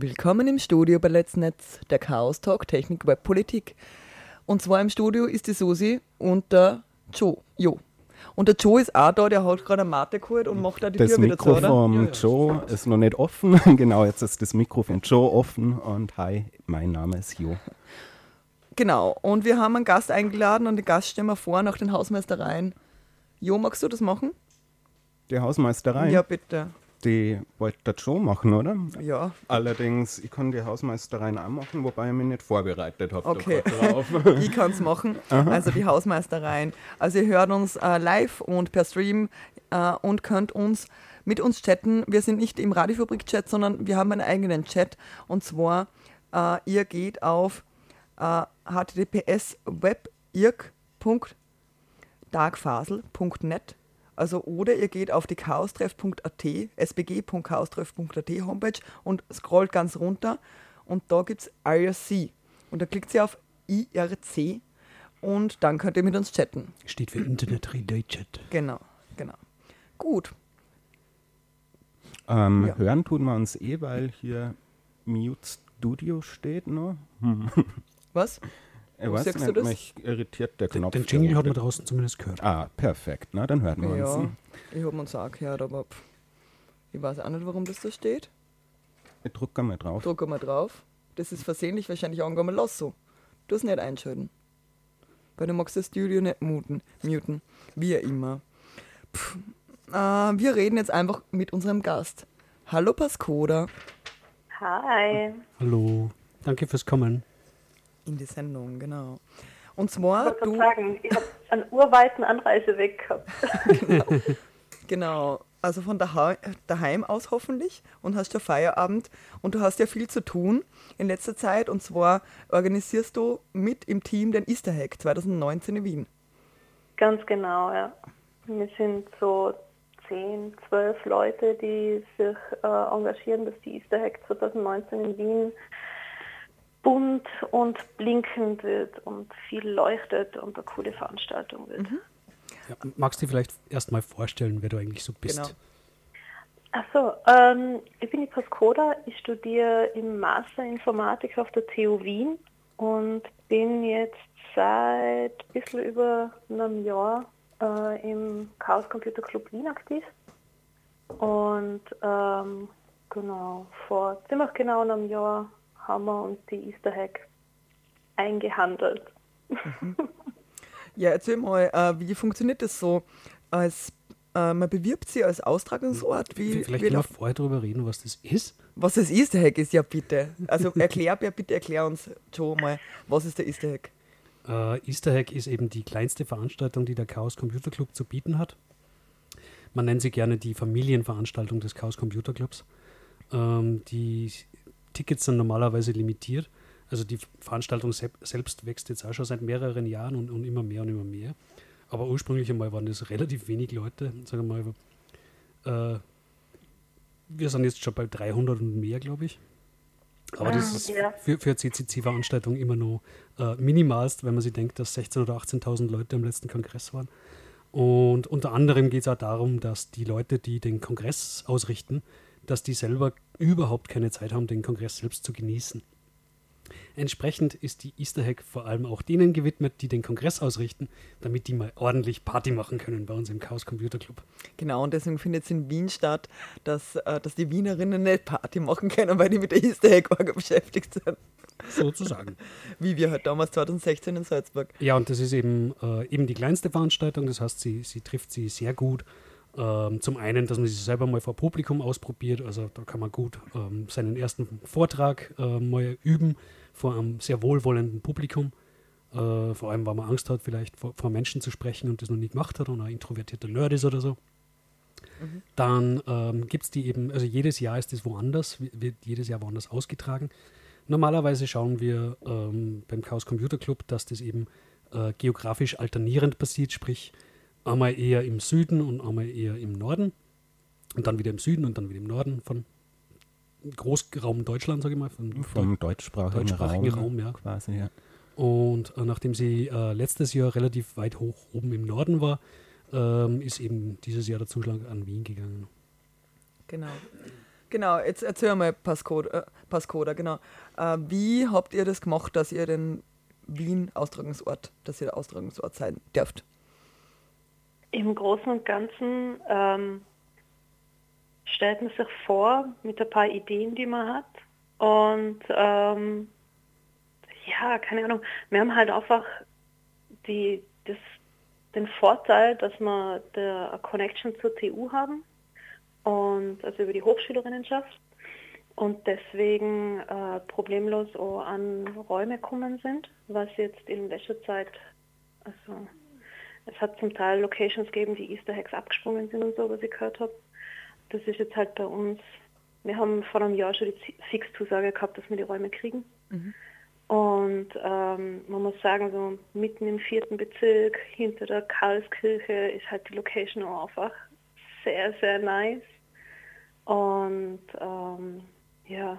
Willkommen im Studio bei Let's Netz, der Chaos Talk Technik, Web, Politik. Und zwar im Studio ist die Susi und der Joe. Jo. Und der Joe ist auch da, der hat gerade eine Mate geholt und macht da die Das Tür wieder Mikro zu, oder? vom Joe ist noch nicht offen. genau, jetzt ist das Mikro von Joe offen. Und hi, mein Name ist Jo. Genau. Und wir haben einen Gast eingeladen und den Gast stellen wir vor nach den Hausmeistereien. Jo, magst du das machen? Die Hausmeisterei, Ja, bitte. Die wollte der Joe machen, oder? Ja. Allerdings, ich kann die Hausmeistereien auch machen, wobei ich mich nicht vorbereitet habe. Okay. Drauf. Ich kann es machen. Also die Hausmeistereien. Also ihr hört uns äh, live und per Stream äh, und könnt uns mit uns chatten. Wir sind nicht im Radiofabrik-Chat, sondern wir haben einen eigenen Chat. Und zwar, äh, ihr geht auf äh, https webirk.darkfasel.net also oder ihr geht auf die chaostreff.at, sbg.chaostreff.at Homepage und scrollt ganz runter und da gibt es IRC. Und da klickt ihr auf IRC und dann könnt ihr mit uns chatten. Steht für Internet Relay Chat. Genau, genau. Gut. ähm, Ja. Hören tun wir uns eh, weil hier Mute Studio steht noch. Was? Ich Wo weiß sagst nicht, du das? mich irritiert der Knopf. den Jingle hat man draußen zumindest gehört. Ah, perfekt. Na, dann hören wir Ja, uns. ich habe uns auch gehört, aber pff, ich weiß auch nicht, warum das da steht. Ich drücke mal drauf. Drücke mal drauf. Das ist versehentlich wahrscheinlich angegangen. Lass so. Du es nicht einschalten. Weil du magst das Studio nicht muten, muten. Wie immer. Pff, äh, wir reden jetzt einfach mit unserem Gast. Hallo Pascoda Hi. Hallo. Danke fürs Kommen. In die Sendung, genau. Und Ich zwar wollte du, gerade sagen, ich habe einen urweiten Anreiseweg gehabt. genau, also von daheim, daheim aus hoffentlich und hast ja Feierabend und du hast ja viel zu tun in letzter Zeit und zwar organisierst du mit im Team den Easter Hack 2019 in Wien. Ganz genau, ja. Wir sind so 10, 12 Leute, die sich äh, engagieren, dass die Easter Hack 2019 in Wien bunt und blinkend wird und viel leuchtet und eine coole Veranstaltung wird. Ja, magst du dir vielleicht erstmal vorstellen, wer du eigentlich so bist? Genau. Achso, ähm, ich bin die Pascoda, ich studiere im Master Informatik auf der TU Wien und bin jetzt seit ein bisschen über einem Jahr äh, im Chaos Computer Club Wien aktiv. Und ähm, genau, vor ziemlich genau einem Jahr wir uns die Easter Hack eingehandelt. Ja, erzähl mal, äh, wie funktioniert das so? Als, äh, man bewirbt sie als Austragungsort? Wie, Vielleicht wie können wir läuft- vorher darüber reden, was das ist. was das Easter Hack ist, ja bitte. Also erklär, bitte erklär uns, Joe, mal, was ist der Easter Hack? Äh, Easter Hack ist eben die kleinste Veranstaltung, die der Chaos Computer Club zu bieten hat. Man nennt sie gerne die Familienveranstaltung des Chaos Computer Clubs. Ähm, die Tickets sind normalerweise limitiert. Also die Veranstaltung sel selbst wächst jetzt auch schon seit mehreren Jahren und, und immer mehr und immer mehr. Aber ursprünglich einmal waren das relativ wenig Leute. Sagen wir mal, äh, wir sind jetzt schon bei 300 und mehr, glaube ich. Aber das ist für, für CCC-Veranstaltungen immer noch äh, minimalst, wenn man sich denkt, dass 16.000 oder 18.000 Leute am letzten Kongress waren. Und unter anderem geht es auch darum, dass die Leute, die den Kongress ausrichten, dass die selber überhaupt keine Zeit haben, den Kongress selbst zu genießen. Entsprechend ist die Easter Hack vor allem auch denen gewidmet, die den Kongress ausrichten, damit die mal ordentlich Party machen können bei uns im Chaos Computer Club. Genau, und deswegen findet es in Wien statt, dass, äh, dass die Wienerinnen nicht Party machen können, weil die mit der Easter Hack beschäftigt sind. Sozusagen. Wie wir halt damals 2016 in Salzburg. Ja, und das ist eben, äh, eben die kleinste Veranstaltung, das heißt, sie, sie trifft sie sehr gut. Ähm, zum einen, dass man sie selber mal vor Publikum ausprobiert, also da kann man gut ähm, seinen ersten Vortrag äh, mal üben vor einem sehr wohlwollenden Publikum. Äh, vor allem, weil man Angst hat, vielleicht vor, vor Menschen zu sprechen und das noch nie gemacht hat und ein introvertierter Nerd ist oder so. Dann ähm, gibt es die eben, also jedes Jahr ist es woanders, wi- wird jedes Jahr woanders ausgetragen. Normalerweise schauen wir ähm, beim Chaos Computer Club, dass das eben äh, geografisch alternierend passiert, sprich einmal eher im Süden und einmal eher im Norden und dann wieder im Süden und dann wieder im Norden von Großraum Deutschland, sage ich mal. Von Vom deutschsprachigen, Deutschsprachigen Raum, Raum, ja. quasi, ja. Und äh, nachdem sie äh, letztes Jahr relativ weit hoch oben im Norden war, ähm, ist eben dieses Jahr der Zuschlag an Wien gegangen. Genau. Genau, jetzt erzähl mal, Pascoda, äh, Pascoda genau. Äh, wie habt ihr das gemacht, dass ihr den Wien-Austragungsort, dass ihr der Austragungsort sein dürft? Im Großen und Ganzen ähm, stellt man sich vor mit ein paar Ideen, die man hat. Und ähm, ja, keine Ahnung, wir haben halt einfach die, das, den Vorteil, dass wir der Connection zur TU haben und also über die Hochschülerinnenschaft und deswegen äh, problemlos an Räume gekommen sind, was jetzt in letzter Zeit, also es hat zum Teil Locations gegeben, die Easter Eggs abgesprungen sind und so, was ich gehört habe. Das ist jetzt halt bei uns, wir haben vor einem Jahr schon die Fixzusage gehabt, dass wir die Räume kriegen. Und ähm, man muss sagen, so mitten im vierten Bezirk, hinter der Karlskirche, ist halt die Location auch einfach sehr, sehr nice. Und ähm, ja,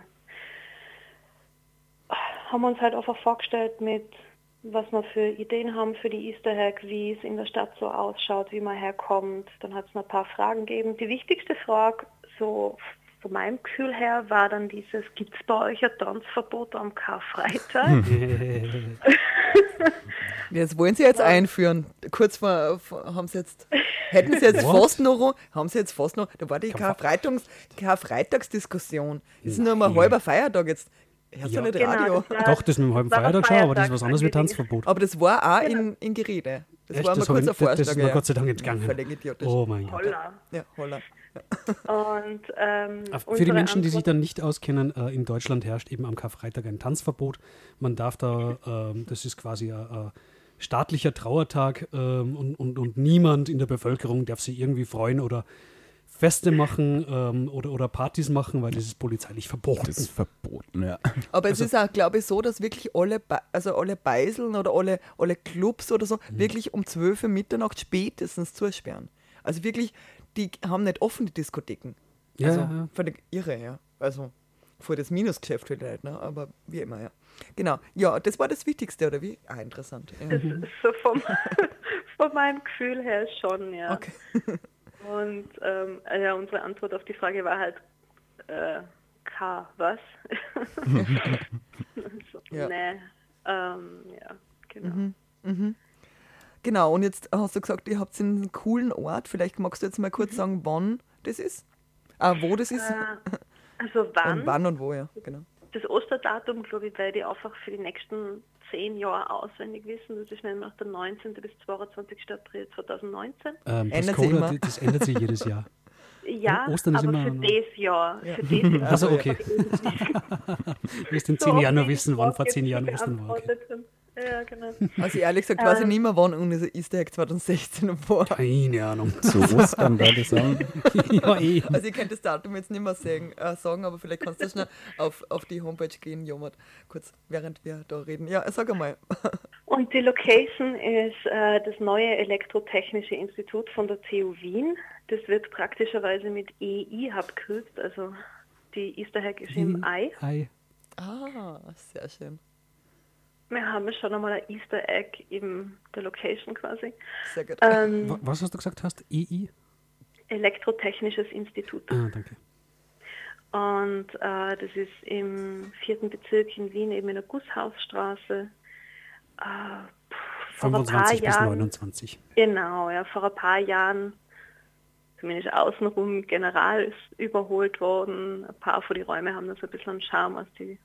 haben uns halt einfach vorgestellt mit, was wir für Ideen haben für die Easter Egg, wie es in der Stadt so ausschaut, wie man herkommt. Dann hat es noch ein paar Fragen gegeben. Die wichtigste Frage, so von meinem Gefühl her, war dann dieses, gibt es bei euch ein Tanzverbot am Karfreitag? Das wollen sie jetzt einführen. Kurz vor, vor haben sie jetzt, hätten sie jetzt What? fast noch, haben sie jetzt fast noch, da war die Karfreitags, Karfreitagsdiskussion. Das ist nur mal halber Feiertag jetzt. Hörst Ja. du nicht Genau, Radio? das war- Doch, das mit dem halben ein Feiertag schon, aber das ist Feiertag was anderes wie. Tanzverbot. Aber das war auch in, in Gerede. Das Echt? war mal Das kurz hab ich- ein Vorschlag. das ist mir ja. Gott sei Dank entgangen. Völlig idiotisch. Oh mein Gott. Holla. Ja, holla. Und, ähm, Für die Menschen, die sich dann nicht auskennen, äh, in Deutschland herrscht eben am Karfreitag ein Tanzverbot. Man darf da, ähm, das ist quasi ein, ein staatlicher Trauertag ähm, und, und, und niemand in der Bevölkerung darf sich irgendwie freuen oder Feste machen ähm, oder, oder Partys machen, weil das ist polizeilich verboten. Das ist verboten, ja. Aber Also es ist auch, glaube ich, so, dass wirklich alle, Be also alle Beiseln oder alle, alle Clubs oder so Mhm. wirklich um 12 Uhr Mitternacht spätestens zusperren. Also wirklich, die haben nicht offen, die Diskotheken. Ja, also ja, irre, ja. Also vor das Minusgeschäft vielleicht, ne? aber wie immer, ja. Genau, ja, das war das Wichtigste, oder wie? Ah, interessant. Ja. Das ist so vom, von meinem Gefühl her schon, ja. Okay. Und ähm, ja, unsere Antwort auf die Frage war halt äh, K, was? so, Ja. Nee, ähm, ja, genau. Genau, und jetzt hast du gesagt, ihr habt einen coolen Ort. Vielleicht magst du jetzt mal Mhm. kurz sagen, wann das ist? Ah, wo das ist? Äh, also wann? Und wann und wo, ja, genau. Das Osterdatum, glaube ich, werde ich einfach für die nächsten zehn Jahre auswendig wissen. Das ist nämlich der 19. bis 22. April 2019. Ähm, Ändert das, Coda, immer. das ändert sich jedes Jahr. Ja, Ostern ist aber immer- für das Jahr. Ja. Für das Jahr. Also okay. Du wirst in So zehn Jahren wie wissen, wann vor zehn Jahren Ostern war. Okay. Ja, genau. Also ehrlich gesagt weiß ich Ähm. nicht mehr, wann unser Easter Egg 2016 war. Keine Ahnung. Zu Ostern würde ich sagen. ja, eh. Also ich könnte das Datum jetzt nicht mehr sagen, äh, sagen aber vielleicht kannst du schnell auf, auf die Homepage gehen, Jomert, kurz, während wir da reden. Ja, sag einmal. Und die Location ist äh, das neue Elektrotechnische Institut von der TU Wien. Das wird praktischerweise mit EI abgekürzt, also die Easter Egg ist im Ei. Ei. Ah, sehr schön. Wir haben schon einmal ein Easter Egg in der Location quasi. Sehr gut. Ähm, Wa- Was hast du gesagt hast? EI? Elektrotechnisches Institut. Ah, danke. Und äh, das ist im vierten Bezirk in Wien, eben in der Gusshausstraße. Äh, pff, vor ein paar 25 bis Jahren, 29. Genau, ja, vor ein paar Jahren, zumindest außenrum, general ist überholt worden. Ein paar von den Räumen haben das ein bisschen einen Charme aus den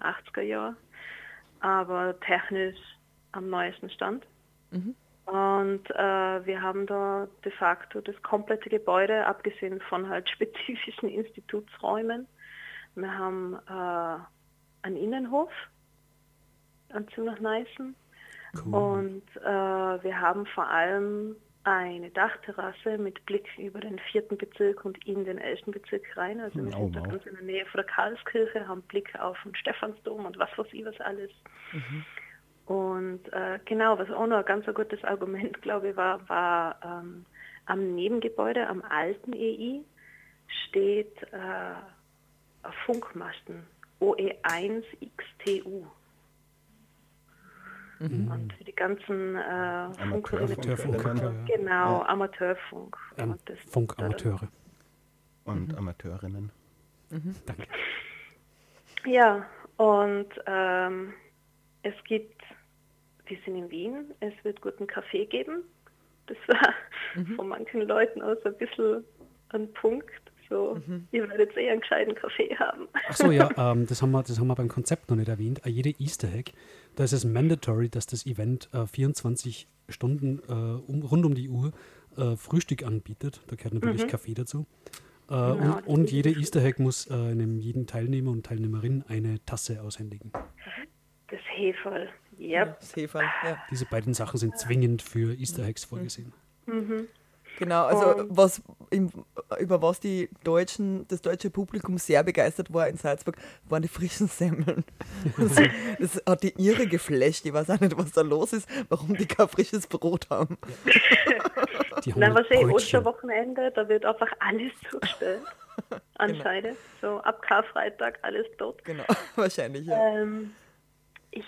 80er Jahren, aber technisch am neuesten Stand. Und äh, wir haben da de facto das komplette Gebäude, abgesehen von halt spezifischen Institutsräumen. Wir haben äh, einen Innenhof, einen ziemlich nicen. Cool. Und äh, wir haben vor allem eine Dachterrasse mit Blick über den vierten Bezirk und in den elften Bezirk rein. Also wir Oh, sind da wow. ganz in der Nähe von der Karlskirche, haben Blick auf den Stephansdom und was weiß ich was alles. Und äh, genau, was auch noch ein ganz gutes Argument, glaube ich, war, war ähm, am Nebengebäude, am alten EI, steht äh, ein Funkmasten OE1 XTU. Und für die ganzen äh, Funkerinnen Amateurfunk, ja. Genau, Amateurfunk. Ähm, Und das- Funkamateure. Und Amateurinnen. Danke. Ja, und ähm, es gibt, wir sind in Wien, es wird guten Kaffee geben. Das war von manchen Leuten aus ein bisschen ein Punkt. So, ihr werdet eh einen gescheiten Kaffee haben. Achso, ja, ähm, das, haben wir, das haben wir beim Konzept noch nicht erwähnt. Äh, jede Easter Egg, da ist es mandatory, dass das Event äh, 24 Stunden äh, um, rund um die Uhr äh, Frühstück anbietet. Da gehört natürlich Kaffee dazu. Äh, und, das und ist jede Easter Egg muss äh, einem jeden Teilnehmer und Teilnehmerin eine Tasse aushändigen. Das Heferl. Yep. Das Heferl, ja. Diese beiden Sachen sind zwingend für Easter Eggs vorgesehen. Genau, also Und- was im, über was die Deutschen, das deutsche Publikum sehr begeistert war in Salzburg, waren die frischen Semmeln. Also, das hat die irre geflasht. Ich weiß auch nicht, was da los ist, warum die kein frisches Brot haben. Die haben Nein, was eh. Osterwochenende, da wird einfach alles zugestellt. Anscheinend. So ab Karfreitag alles dort. Genau, wahrscheinlich, ja. Ähm,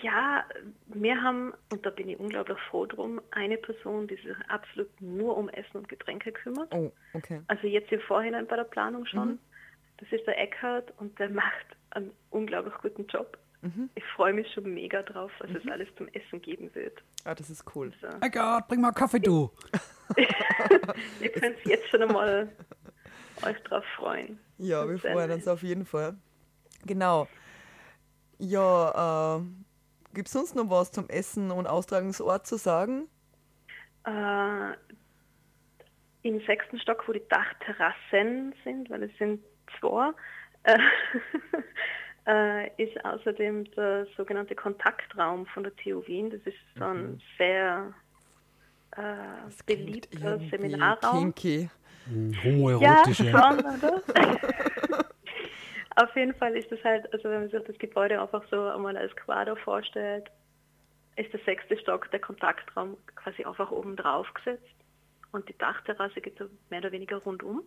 ja, wir haben, und da bin ich unglaublich froh drum, eine Person, die sich absolut nur um Essen und Getränke kümmert. Oh, okay. Also jetzt im Vorhinein bei der Planung schon. Mhm. Das ist der Eckhard und der macht einen unglaublich guten Job. Mhm. Ich freue mich schon mega drauf, was es alles zum Essen geben wird. Ah, das ist cool. So. Eckart, bring mal Kaffee, du. Ihr könnt jetzt schon einmal euch drauf freuen. Ja, wir freuen uns auf jeden Fall. Genau. Ja, äh, gibt es sonst noch was zum Essen und Austragungsort zu sagen? Äh, Im sechsten Stock, wo die Dachterrassen sind, weil es sind zwei, äh, äh, ist außerdem der sogenannte Kontaktraum von der TU Wien. Das ist so ein sehr äh, beliebter Seminarraum. Kinky. Hm, Ja, Homoerotische. Auf jeden Fall ist das halt, also wenn man sich das Gebäude einfach so einmal als Quader vorstellt, ist der sechste Stock der Kontaktraum quasi einfach oben drauf gesetzt und die Dachterrasse geht so mehr oder weniger rundum.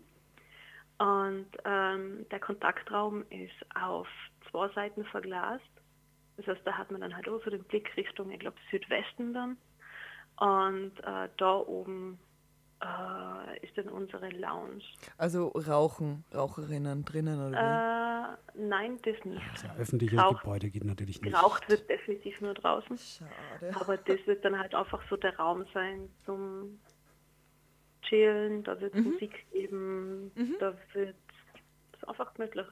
Und ähm, der Kontaktraum ist auf zwei Seiten verglast. Das heißt, da hat man dann halt auch so den Blick Richtung, ich glaube, Südwesten dann. Und äh, da oben äh, ist dann unsere Lounge. Also Rauchen, Raucherinnen drinnen oder Äh, nein, das nicht. Also öffentliches Rauch- Gebäude geht natürlich nicht. Geraucht wird definitiv nur draußen. Schade. Aber das wird dann halt einfach so der Raum sein zum Chillen, da wird Mhm. Musik geben, da wird es ist einfach gemütlich.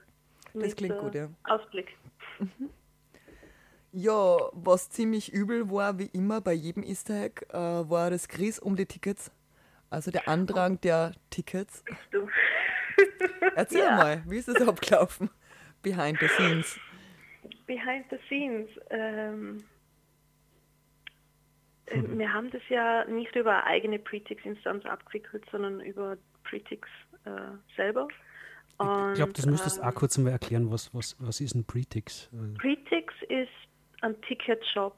Das klingt äh, gut, ja. Ausblick. Ja, was ziemlich übel war, wie immer bei jedem Easter Egg, äh, war das Gries um die Tickets. Also der Andrang der Tickets. Erzähl Ja. mal, wie ist das abgelaufen? Behind the scenes. Behind the scenes. Ähm, äh, Wir haben das ja nicht über eine eigene Pretix-Instanz abgewickelt, sondern über Pretix äh, selber. Ich glaube, das müsstest du ähm, auch kurz mal erklären, was, was, was ist ein Pretix? Äh, Pretix ist ein Ticketshop,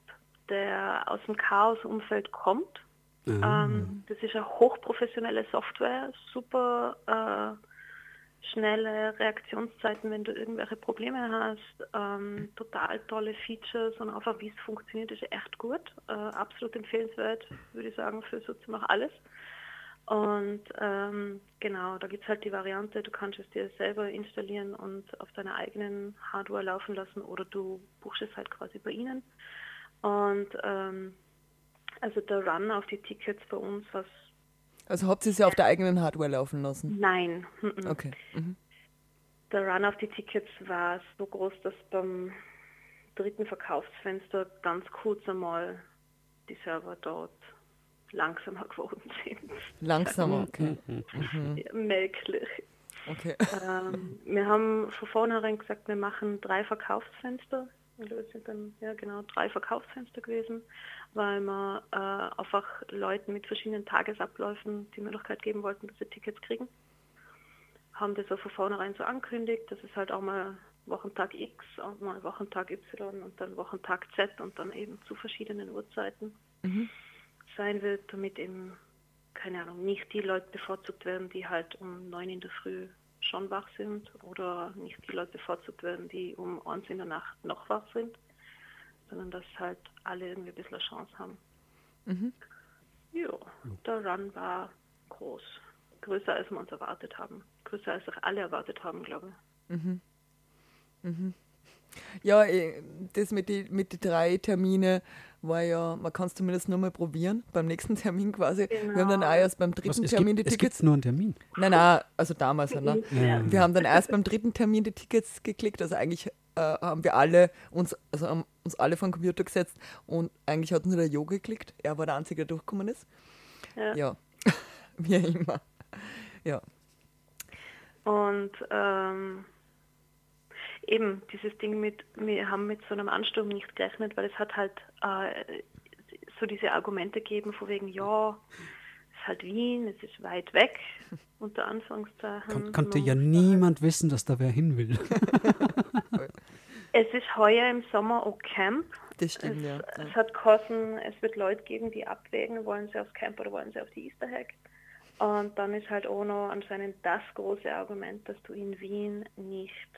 der aus dem Chaos-Umfeld kommt. Ah, Ähm, das ist eine hochprofessionelle Software, super äh, schnelle Reaktionszeiten, wenn du irgendwelche Probleme hast, ähm, total tolle Features und einfach wie es funktioniert, ist echt gut. Äh, absolut empfehlenswert, würde ich sagen, für so ziemlich alles. Und ähm, genau, da gibt es halt die Variante, du kannst es dir selber installieren und auf deiner eigenen Hardware laufen lassen oder du buchst es halt quasi bei ihnen. Und ähm, also der Run auf die Tickets bei uns, was Also habt ihr sie auf der eigenen Hardware laufen lassen? nein, mhm. Okay. Mhm. der Run auf die Tickets war so groß, dass beim dritten Verkaufsfenster ganz kurz einmal die Server dort langsamer geworden sind. Langsamer, okay. Ja, Merklich. okay. ähm, wir haben von vornherein gesagt, wir machen drei Verkaufsfenster es sind dann ja genau drei Verkaufsfenster gewesen, weil wir äh, einfach Leuten mit verschiedenen Tagesabläufen die Möglichkeit geben wollten, dass sie Tickets kriegen. Haben das auch von vornherein so angekündigt, dass es halt auch mal Wochentag X und mal Wochentag Y und dann Wochentag Z und dann eben zu verschiedenen Uhrzeiten sein wird, damit eben, keine Ahnung, nicht die Leute bevorzugt werden, die halt um neun in der Früh schon wach sind oder nicht die Leute bevorzugt werden, die um eins in der Nacht noch wach sind, sondern dass halt alle irgendwie ein bisschen eine Chance haben. Ja, der Run war groß. Größer als wir uns erwartet haben. Größer als auch alle erwartet haben, glaube ich. Ja, eh, das mit den mit die drei Termine war ja, man kann es zumindest nur mal probieren, beim nächsten Termin quasi. Wir haben dann Genau. auch erst beim Was, dritten es Termin gibt, die es gibt Tickets. nur einen Termin. Nein, nein, also damals. Ne? Ja. Wir haben dann erst beim dritten Termin die Tickets geklickt. Also eigentlich äh, haben wir alle uns, also haben uns alle vor den Computer gesetzt und eigentlich hat nur der Jo geklickt. Er war der Einzige, der durchgekommen ist. Ja. Ja, wie immer. Ja. Und ähm, eben dieses Ding mit, wir haben mit so einem Ansturm nicht gerechnet, weil es hat halt äh, so diese Argumente gegeben, von wegen, ja, es ist halt Wien, es ist weit weg, unter Anführungszeichen. Kon konnte Man ja niemand wissen, dass da wer hin will. Es ist heuer im Sommer auch Camp. Das stimmt, es, ja. es hat kosten, es wird Leute geben, die abwägen, wollen sie aufs Camp oder wollen sie auf die Easter Hack. Und dann ist halt auch noch anscheinend das große Argument, dass du in Wien nicht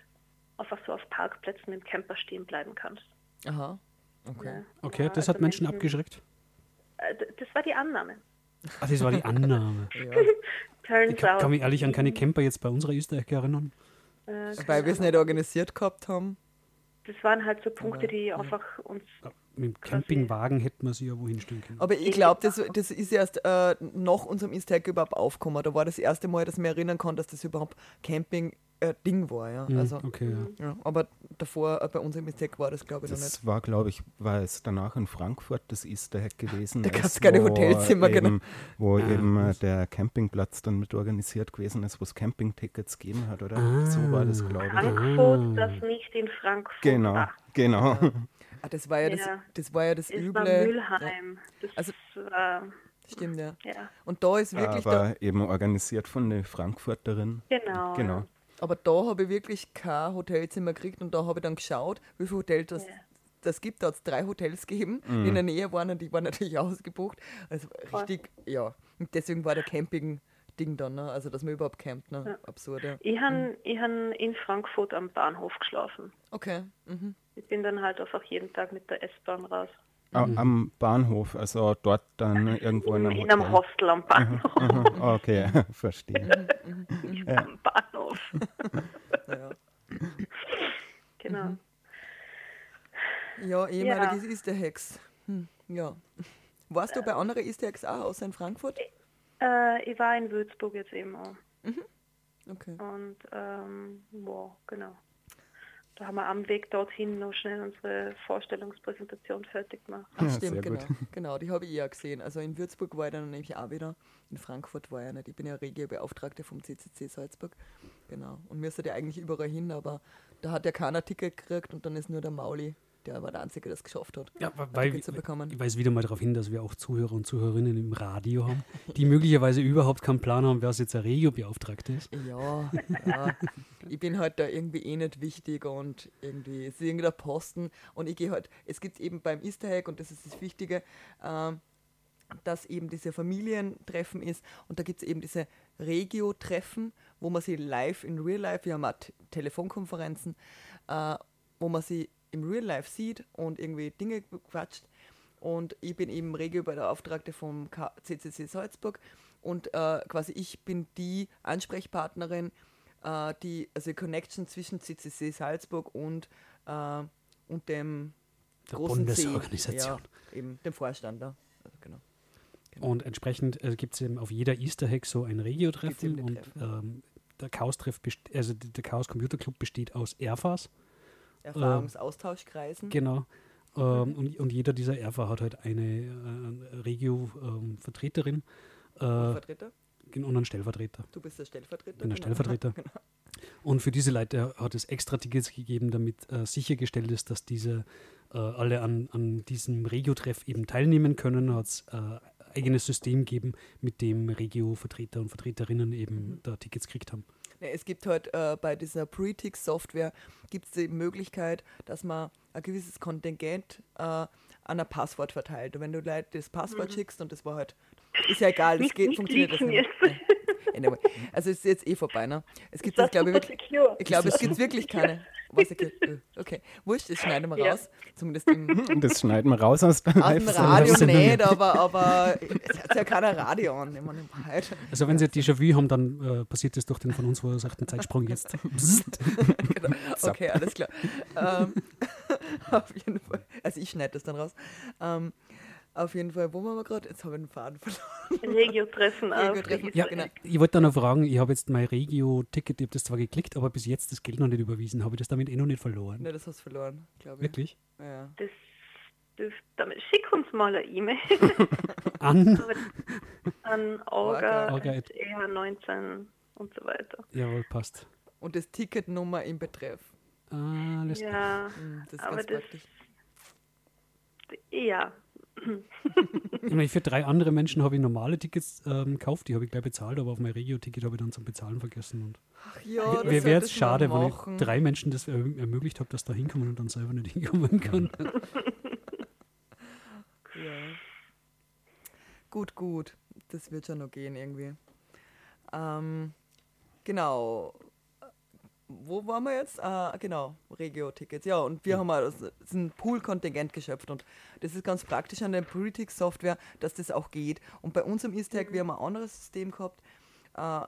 einfach so auf Parkplätzen im Camper stehen bleiben kannst. Aha. Okay. Ja. Okay, Ja, das also hat Menschen abgeschreckt. Äh, Das war die Annahme. Ach, das war die Annahme. Ja. Ich kann, kann mich ehrlich an keine Camper jetzt bei unserer Easter Egg erinnern. äh, Weil wir es nicht organisiert gehabt haben. Das waren halt so Punkte, Aber, die ja. einfach uns Mit dem Campingwagen hätten wir sie ja wohin stellen können. Aber ich glaube, das, das ist erst äh, nach unserem Easter Egg überhaupt aufgekommen. Da war das erste Mal, dass ich mich erinnern kann, dass das überhaupt Camping-Ding war. Ja. Hm, Also, okay, ja. ja. Aber davor äh, bei unserem Easter Egg war das, glaube ich, noch nicht. Das war, glaube ich, war es danach in Frankfurt das Easter Egg gewesen. Da ist, gab's keine Hotelzimmer, eben, genau. Wo Ah, eben äh, der Campingplatz dann mit organisiert gewesen ist, wo es Campingtickets gegeben hat, oder? Ah. So war das, glaube ich. Frankfurt, das nicht in Frankfurt Genau, war. genau. Ah, das war ja, das, Ja. das war ja das Es Üble. war Ja, Mülheim. Das Also- war, stimmt, ja. ja, Und da ist wirklich, da, Aber eben organisiert von der Frankfurterin. genau. Genau. Aber da habe ich wirklich kein Hotelzimmer gekriegt und da habe ich dann geschaut, wie viele Hotels das, Ja. das gibt. Da hat es drei Hotels gegeben, die in der Nähe waren und die waren natürlich ausgebucht. Also richtig, ja. Und deswegen war der Camping-Ding dann, ne? also dass man überhaupt campt. Ne? Absurd, ja. Ich habe ich han in Frankfurt am Bahnhof geschlafen. Okay. Mhm. Ich bin dann halt einfach jeden Tag mit der S-Bahn raus. Mhm. Am Bahnhof, also dort dann irgendwo in einem In einem. Hostel am Bahnhof. Aha, okay, verstehe. Nicht am Bahnhof. Ja. Genau. Ja, ehemaliges Easter Eggs. Hm, ja. Warst du bei anderen Eggs auch, außer in Frankfurt? Äh, ich war in Würzburg jetzt eben auch. Okay. Und ähm, boah, genau. Da haben wir am Weg dorthin noch schnell unsere Vorstellungspräsentation fertig gemacht. Ach, Ja, stimmt, genau. Genau, die habe ich ja gesehen. Also in Würzburg war ich dann nämlich auch wieder. In Frankfurt war ich nicht. Ich bin ja Regiobeauftragte vom CCC Salzburg. Genau. Und müsste ja eigentlich überall hin, aber da hat ja keiner Ticket gekriegt und dann ist nur der Mauli, der war der Einzige, der es geschafft hat. Ja, ein weil Ticket zu bekommen. ich weise wieder mal darauf hin, dass wir auch Zuhörer und Zuhörerinnen im Radio haben, die möglicherweise überhaupt keinen Plan haben, wer jetzt der Regiobeauftragte ist. Ja, ja. ich bin halt da irgendwie eh nicht wichtig und irgendwie es ist irgendein Posten und ich gehe halt, es gibt eben beim Easter Egg und das ist das Wichtige, ähm, dass eben diese Familientreffen ist und da gibt es eben diese Regio-Treffen, wo man sie live in Real Life, wir haben auch Telefonkonferenzen, äh, wo man sie im Real Life sieht und irgendwie Dinge quatscht. Und ich bin eben Regio bei der Auftragte vom CCC Salzburg und äh, quasi ich bin die Ansprechpartnerin, äh, die, also die Connection zwischen CCC Salzburg und, äh, und dem Der großen Bundesorganisation. C, ja, eben dem Vorstand da. Also genau. Und entsprechend äh, gibt es eben auf jeder Easter Egg so ein Regio-Treffen und ähm, der Chaos-Treff, also der Chaos Computer Club besteht aus Erfas, Erfahrungsaustauschkreisen. genau. Ähm, und, und jeder dieser Erfa hat halt eine äh, Regio-Vertreterin äh, Vertreter. und einen Stellvertreter. Du bist der Stellvertreter. Ich bin der genau. Stellvertreter. Genau. Und für diese Leute hat es extra Tickets gegeben, damit äh, sichergestellt ist, dass diese äh, alle an, an diesem Regio-Treff eben teilnehmen können. Hat es äh, eigenes System gegeben, mit dem Regio-Vertreter und Vertreterinnen eben da Tickets gekriegt haben. Nee, es gibt halt äh, bei dieser Pretix-Software gibt es die Möglichkeit, dass man ein gewisses Kontingent äh, an ein Passwort verteilt. Und wenn du Leute das Passwort schickst und das war halt, ist ja egal, das geht, nicht funktioniert das nicht. Anyway, also es ist jetzt eh vorbei, ne? Es gibt Das glaube ich, wirklich, ich glaube, es gibt wirklich keine. Was, ich, äh, okay, wurscht, das schneiden wir Ja. raus. Zumindest im Das schneiden wir raus aus dem. Radio nicht, aber, aber es hat ja keiner Radio an. Also wenn sie Déjà-vu haben, dann äh, passiert das durch den von uns verursachten Zeitsprung jetzt. Genau. Okay, alles klar. ähm, auf jeden Fall. Also ich schneide das dann raus. Ähm, auf jeden Fall, wo waren wir gerade? Jetzt habe ich den Faden verloren. Regio-Treffen auf. Regio-Treffen, Ja, genau. ich wollte da noch fragen, ich habe jetzt mein Regio-Ticket, ich habe das zwar geklickt, aber bis jetzt das Geld noch nicht überwiesen. Habe ich das damit eh noch nicht verloren? Ne, das hast du verloren, glaube ich. Wirklich? Ja. Das dürft, damit schick uns mal eine E-Mail An? an Orga. orga.eh19 und so weiter. Jawohl, passt. Und das Ticketnummer im Betreff. Ah, Alles klar. Ja, Hm, Das ist Aber ganz das- praktisch. ja. Ich meine, für drei andere Menschen habe ich normale Tickets ähm, gekauft, die habe ich gleich bezahlt, aber auf mein Regio-Ticket habe ich dann zum Bezahlen vergessen. Und Ach ja, das wäre jetzt schade, wenn ich drei Menschen das erm- ermöglicht habe, dass da hinkommen und dann selber nicht hinkommen kann. Ja. Gut, gut. Das wird schon noch gehen irgendwie. Ähm, genau. Wo waren wir jetzt? Äh, genau, Regio-Tickets. Ja, und wir haben halt ein Pool-Kontingent geschöpft und das ist ganz praktisch an der Politics-Software, dass das auch geht. Und bei uns im Eastag, wir haben ein anderes System gehabt. Äh,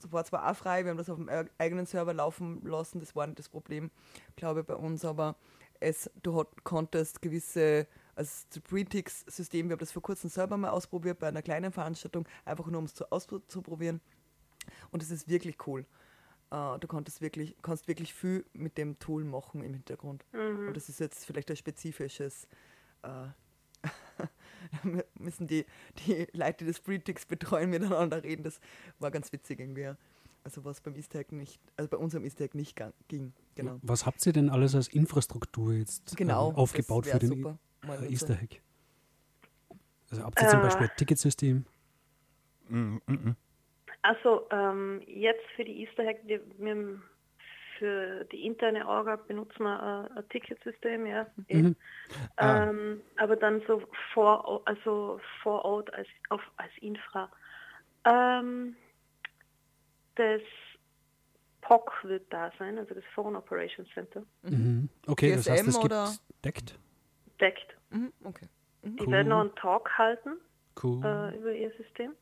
das war zwar auch frei, wir haben das auf dem eigenen Server laufen lassen, das war nicht das Problem, glaube ich, bei uns, aber es, du hat, konntest gewisse, also das Pretix-System, wir haben das vor kurzem selber mal ausprobiert bei einer kleinen Veranstaltung, einfach nur um es zu, auszuprobieren. Und es ist wirklich cool. Äh, du konntest wirklich, kannst wirklich viel mit dem Tool machen im Hintergrund. Und das ist jetzt vielleicht ein spezifisches. Äh, da müssen die, die Leute, die das betreuen, miteinander reden. Das war ganz witzig irgendwie. Also was beim Easter nicht, also bei unserem Easter Egg nicht gang- ging. Genau. Was habt ihr denn alles als Infrastruktur jetzt Genau. ähm, aufgebaut für den super. Äh, Easter? Also habt ihr zum Äh. Beispiel ein Ticketsystem? Mm, mm, mm. Also ähm, jetzt für die Easter Egg, die, wir, für die interne Orga benutzen wir äh, ein Ticketsystem, ja. Mhm. Ah. Ähm, aber dann so vor, also vor Ort als, auf, als Infra. Ähm, das POC wird da sein, also das Phone Operations Center, Mhm. Okay, das heißt, GSM es gibt oder? deckt. deckt. Mhm, okay. Die Cool. werden noch einen Talk halten. Cool. äh, über ihr System.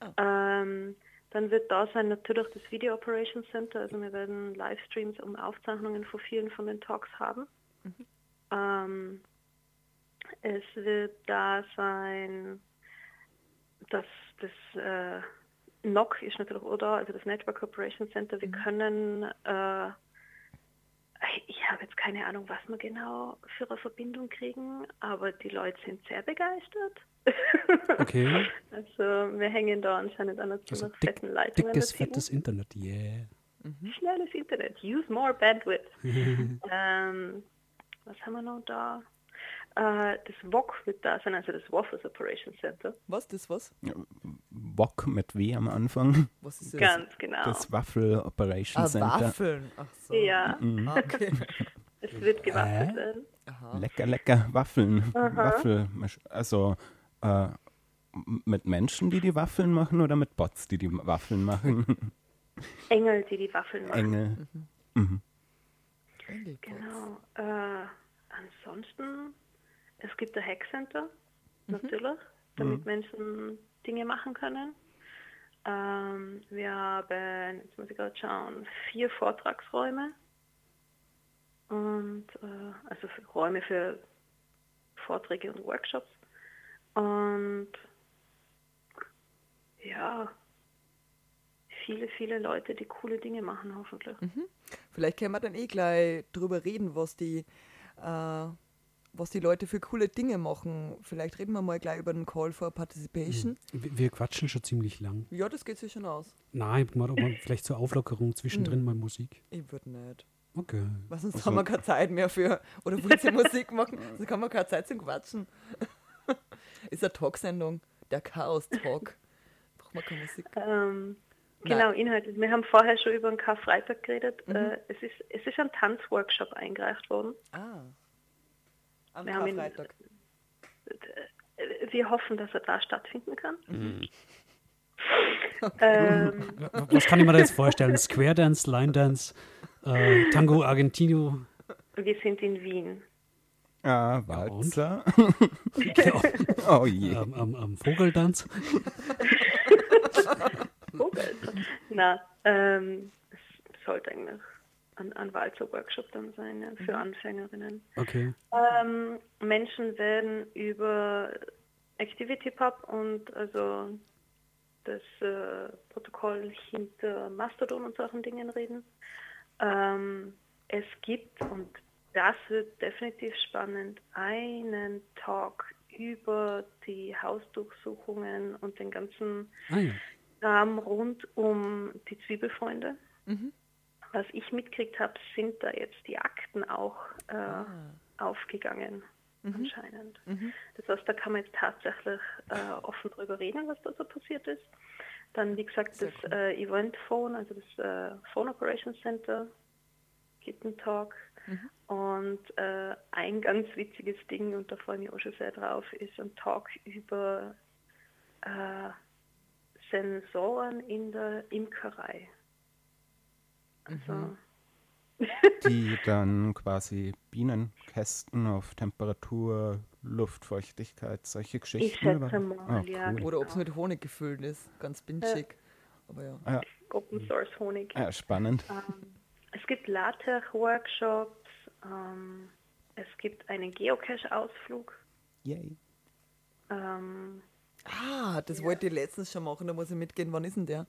Ah. Ähm, dann wird da sein natürlich das Video Operations Center, also wir werden Livestreams und Aufzeichnungen von vielen von den Talks haben. Ähm, es wird da sein, dass das äh, NOC ist natürlich auch da, also das Network Operations Center. Wir können, äh, ich habe jetzt keine Ahnung, was wir genau für eine Verbindung kriegen, aber die Leute sind sehr begeistert. Okay. Also wir hängen da anscheinend an einer Also ziemlich dick, fetten Leitung. dickes, fettes Internet, yeah. Schnelles Internet. Use more bandwidth. ähm, was haben wir noch da? Äh, das WOC wird da sein, also das Waffles Operations Center. Was, das was? Wok mit W am Anfang. Was ist das? Ganz genau. Das Waffel Operation ah, Center. Waffeln. Ach so. Ja, Ah, okay. es wird gewaffelt Äh? werden. Aha. Lecker, lecker Waffeln. Waffel. Also äh, mit Menschen, die die Waffeln machen oder mit Bots, die die Waffeln machen? Engel, die die Waffeln machen. Engel. Engelpots. Genau. Äh, ansonsten, es gibt ein Hackcenter, natürlich, damit Menschen Dinge machen können. Ähm, wir haben, jetzt muss ich gerade schauen, vier Vortragsräume. Und äh, also für Räume für Vorträge und Workshops. Und ja, viele, viele Leute, die coole Dinge machen, hoffentlich. Vielleicht können wir dann eh gleich drüber reden, was die, äh, was die Leute für coole Dinge machen. Vielleicht reden wir mal gleich über den Call for Participation. Wir, wir quatschen schon ziemlich lang. Ja, das geht sich schon aus. Nein, ich ob man vielleicht zur Auflockerung zwischendrin Mhm. mal Musik. Ich würde nicht. Okay. Weil sonst Also- haben wir keine Zeit mehr für. Oder wollen Sie Musik machen? Sonst haben wir keine Zeit zum Quatschen. Ist eine Talksendung. Der Chaos-Talk. Braucht man keine Musik. Ähm, genau, inhaltlich. Wir haben vorher schon über den Karfreitag geredet. Mhm. Äh, es, ist, es ist ein Tanzworkshop eingereicht worden. Ah. Am Wir haben ihn- Karfreitag. Äh, Wir hoffen, dass er da stattfinden kann. Mhm. ähm, W- Was kann ich mir da jetzt vorstellen? Square Dance, Line Dance, äh, Tango Argentino. wir sind in Wien. Ah, Walzer. Ja, oh je. am, am, am Vogeltanz. Vogel. Na, ähm, es sollte eigentlich ein, Walzer-Workshop dann sein ja, für Anfängerinnen. Okay. Ähm, Menschen werden über Activity Pub und also das äh, Protokoll hinter Mastodon und solchen Dingen reden. Ähm, es gibt, und das wird definitiv spannend, einen Talk über die Hausdurchsuchungen und den ganzen Ah ja. Rahmen rund um die Zwiebelfreunde. Was ich mitgekriegt habe, sind da jetzt die Akten auch äh, aufgegangen, anscheinend. Das heißt, da kann man jetzt tatsächlich äh, offen drüber reden, was da so passiert ist. Dann, wie gesagt, das äh, Event Phone, also das äh, Phone Operations Center, einen Talk. Und äh, ein ganz witziges Ding, und da freue ich mich auch schon sehr drauf, ist ein Talk über äh, Sensoren in der Imkerei. Also, Die dann quasi Bienenkästen auf Temperatur, Luftfeuchtigkeit, solche Geschichten. schätze über- mal, Ah, ja. cool. Oder ob es mit Honig gefüllt ist. Ganz binschig. Aber ja. Ja, Open Source Honig. ja, spannend. Ähm, es gibt LaTeX-Workshops, ähm, es gibt einen Geocache-Ausflug. Yay. Ähm, Ah, das wollte ich letztens schon machen. Da muss ich mitgehen. Wann ist denn der?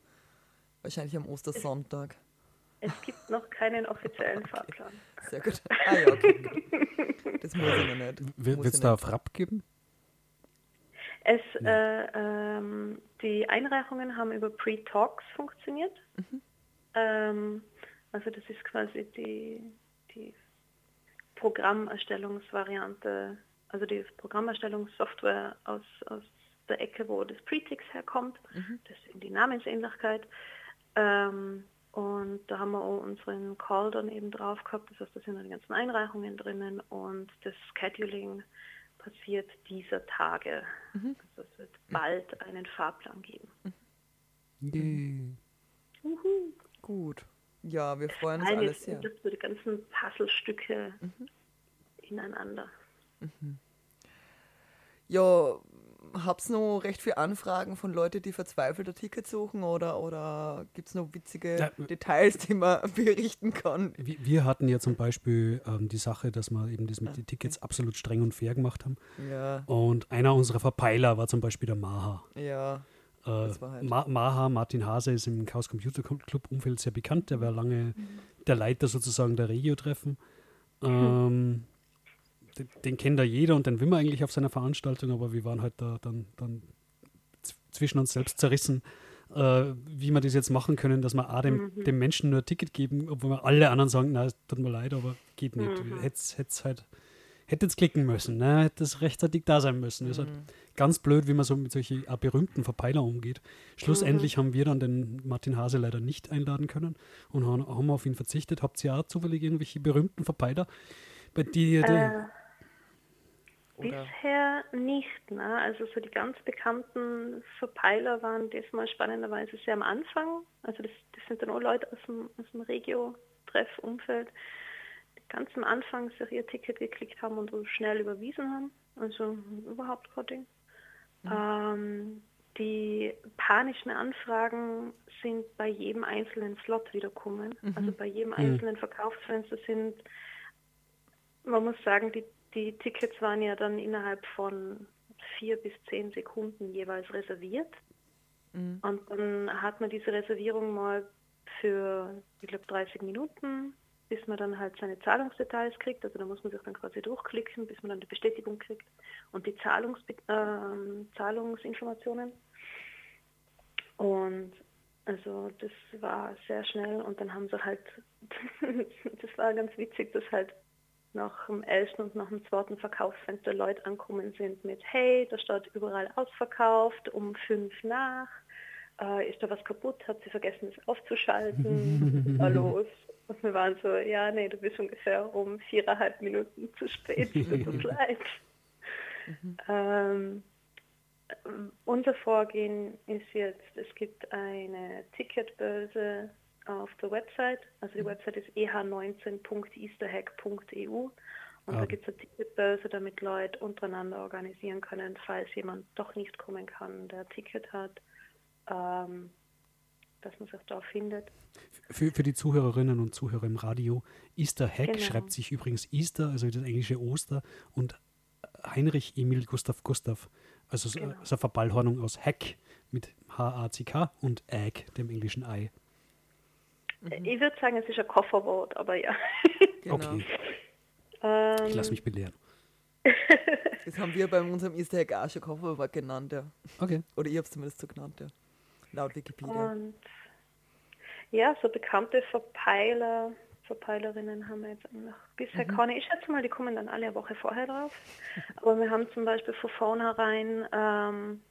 Wahrscheinlich am Ostersonntag. Es gibt noch keinen offiziellen Fahrplan. Sehr gut. Ah ja, okay. Das muss ich noch nicht. Wird es da auf geben? Es, äh, ähm, die Einreichungen haben über Pre-Talks funktioniert. Ähm, also das ist quasi die, die Programmerstellungsvariante, also die Programmerstellungssoftware aus, aus der Ecke, wo das Pretix herkommt. Deswegen die Namensähnlichkeit. Ähm, und da haben wir auch unseren Call dann eben drauf gehabt. Das heißt, da sind dann die ganzen Einreichungen drinnen und das Scheduling passiert dieser Tage. Also es wird bald einen Fahrplan geben. Yay. Gut. Ja, wir freuen uns alles sehr. das so die ganzen Puzzlestücke ineinander. Ja, hab's noch recht viele Anfragen von Leuten, die verzweifelt ein Ticket suchen oder, oder gibt es noch witzige Ja. Details, die man berichten kann? Wir wir hatten ja zum Beispiel ähm, die Sache, dass wir eben das mit den Tickets absolut streng und fair gemacht haben. Ja, Und einer unserer Verpeiler war zum Beispiel der Maha. ja. Äh, halt- Ma Maha, Martin Hase, ist im Chaos Computer Club Umfeld sehr bekannt. Der war lange der Leiter sozusagen der Regio-Treffen. Ähm, den, den kennt da jeder und den will man eigentlich auf seiner Veranstaltung, aber wir waren halt da dann, dann zwischen uns selbst zerrissen, äh, wie wir das jetzt machen können, dass wir A, dem, dem Menschen nur ein Ticket geben, obwohl wir alle anderen sagen, na, es tut mir leid, aber geht nicht. Hätte es halt hätte jetzt klicken müssen, ne? hätte es rechtzeitig da sein müssen. Das ist halt ganz blöd, wie man so mit solchen auch berühmten Verpeiler umgeht. Schlussendlich haben wir dann den Martin Hase leider nicht einladen können und haben, haben auf ihn verzichtet. Habt ihr auch zufällig irgendwelche berühmten Verpeiler, bei die, die Äh, Oder Bisher nicht. Ne? Also so die ganz bekannten Verpeiler waren diesmal spannenderweise sehr am Anfang. Also das, das sind dann auch Leute aus dem, aus dem Regio-Treff-Umfeld, die ganz am Anfang sich ihr Ticket geklickt haben und so schnell überwiesen haben. Also überhaupt kein Ding. Ähm, die panischen Anfragen sind bei jedem einzelnen Slot wiederkommen. Also bei jedem einzelnen Verkaufsfenster sind man muss sagen, die, die Tickets waren ja dann innerhalb von vier bis zehn Sekunden jeweils reserviert. Und dann hat man diese Reservierung mal für, ich glaube, 30 Minuten bis man dann halt seine Zahlungsdetails kriegt. Also da muss man sich dann quasi durchklicken, bis man dann die Bestätigung kriegt und die Zahlungs äh, Zahlungsinformationen. Und also das war sehr schnell und dann haben sie halt, das war ganz witzig, dass halt nach dem ersten und nach dem zweiten Verkaufsfenster Leute ankommen sind mit, hey, da steht überall ausverkauft, um fünf nach, äh, ist da was kaputt, hat sie vergessen, es aufzuschalten, was war los? Und wir waren so, ja, nee, du bist ungefähr um viereinhalb Minuten zu spät, tut uns leid. Mhm. Ähm, unser Vorgehen ist jetzt, es gibt eine Ticketbörse auf der Website. Also die mhm. Website ist eh19.easterhack.eu und ah. da gibt es eine Ticketbörse, damit Leute untereinander organisieren können, falls jemand doch nicht kommen kann, der ein Ticket hat, ähm, dass man sich da findet. Für, für die Zuhörerinnen und Zuhörer im Radio, Easter Hack genau. schreibt sich übrigens Easter, also das englische Oster, und Heinrich Emil Gustav Gustav also so, genau. so eine Verballhornung aus Hack mit H-A-C-K und Egg, dem englischen Ei. Mhm. Ich würde sagen, es ist ein Kofferwort, aber ja. Genau. Okay. Ähm, ich lasse mich belehren. das haben wir bei unserem Easter Egg auch schon Kofferwort genannt, ja. Okay. Oder ich habe es zumindest so genannt, ja. Laut Wikipedia. Und ja, so bekannte Verpeiler Verpeilerinnen haben wir jetzt noch bisher mhm. keine. Ich schätze mal, die kommen dann alle eine Woche vorher drauf. Aber wir haben zum Beispiel von vornherein ähm,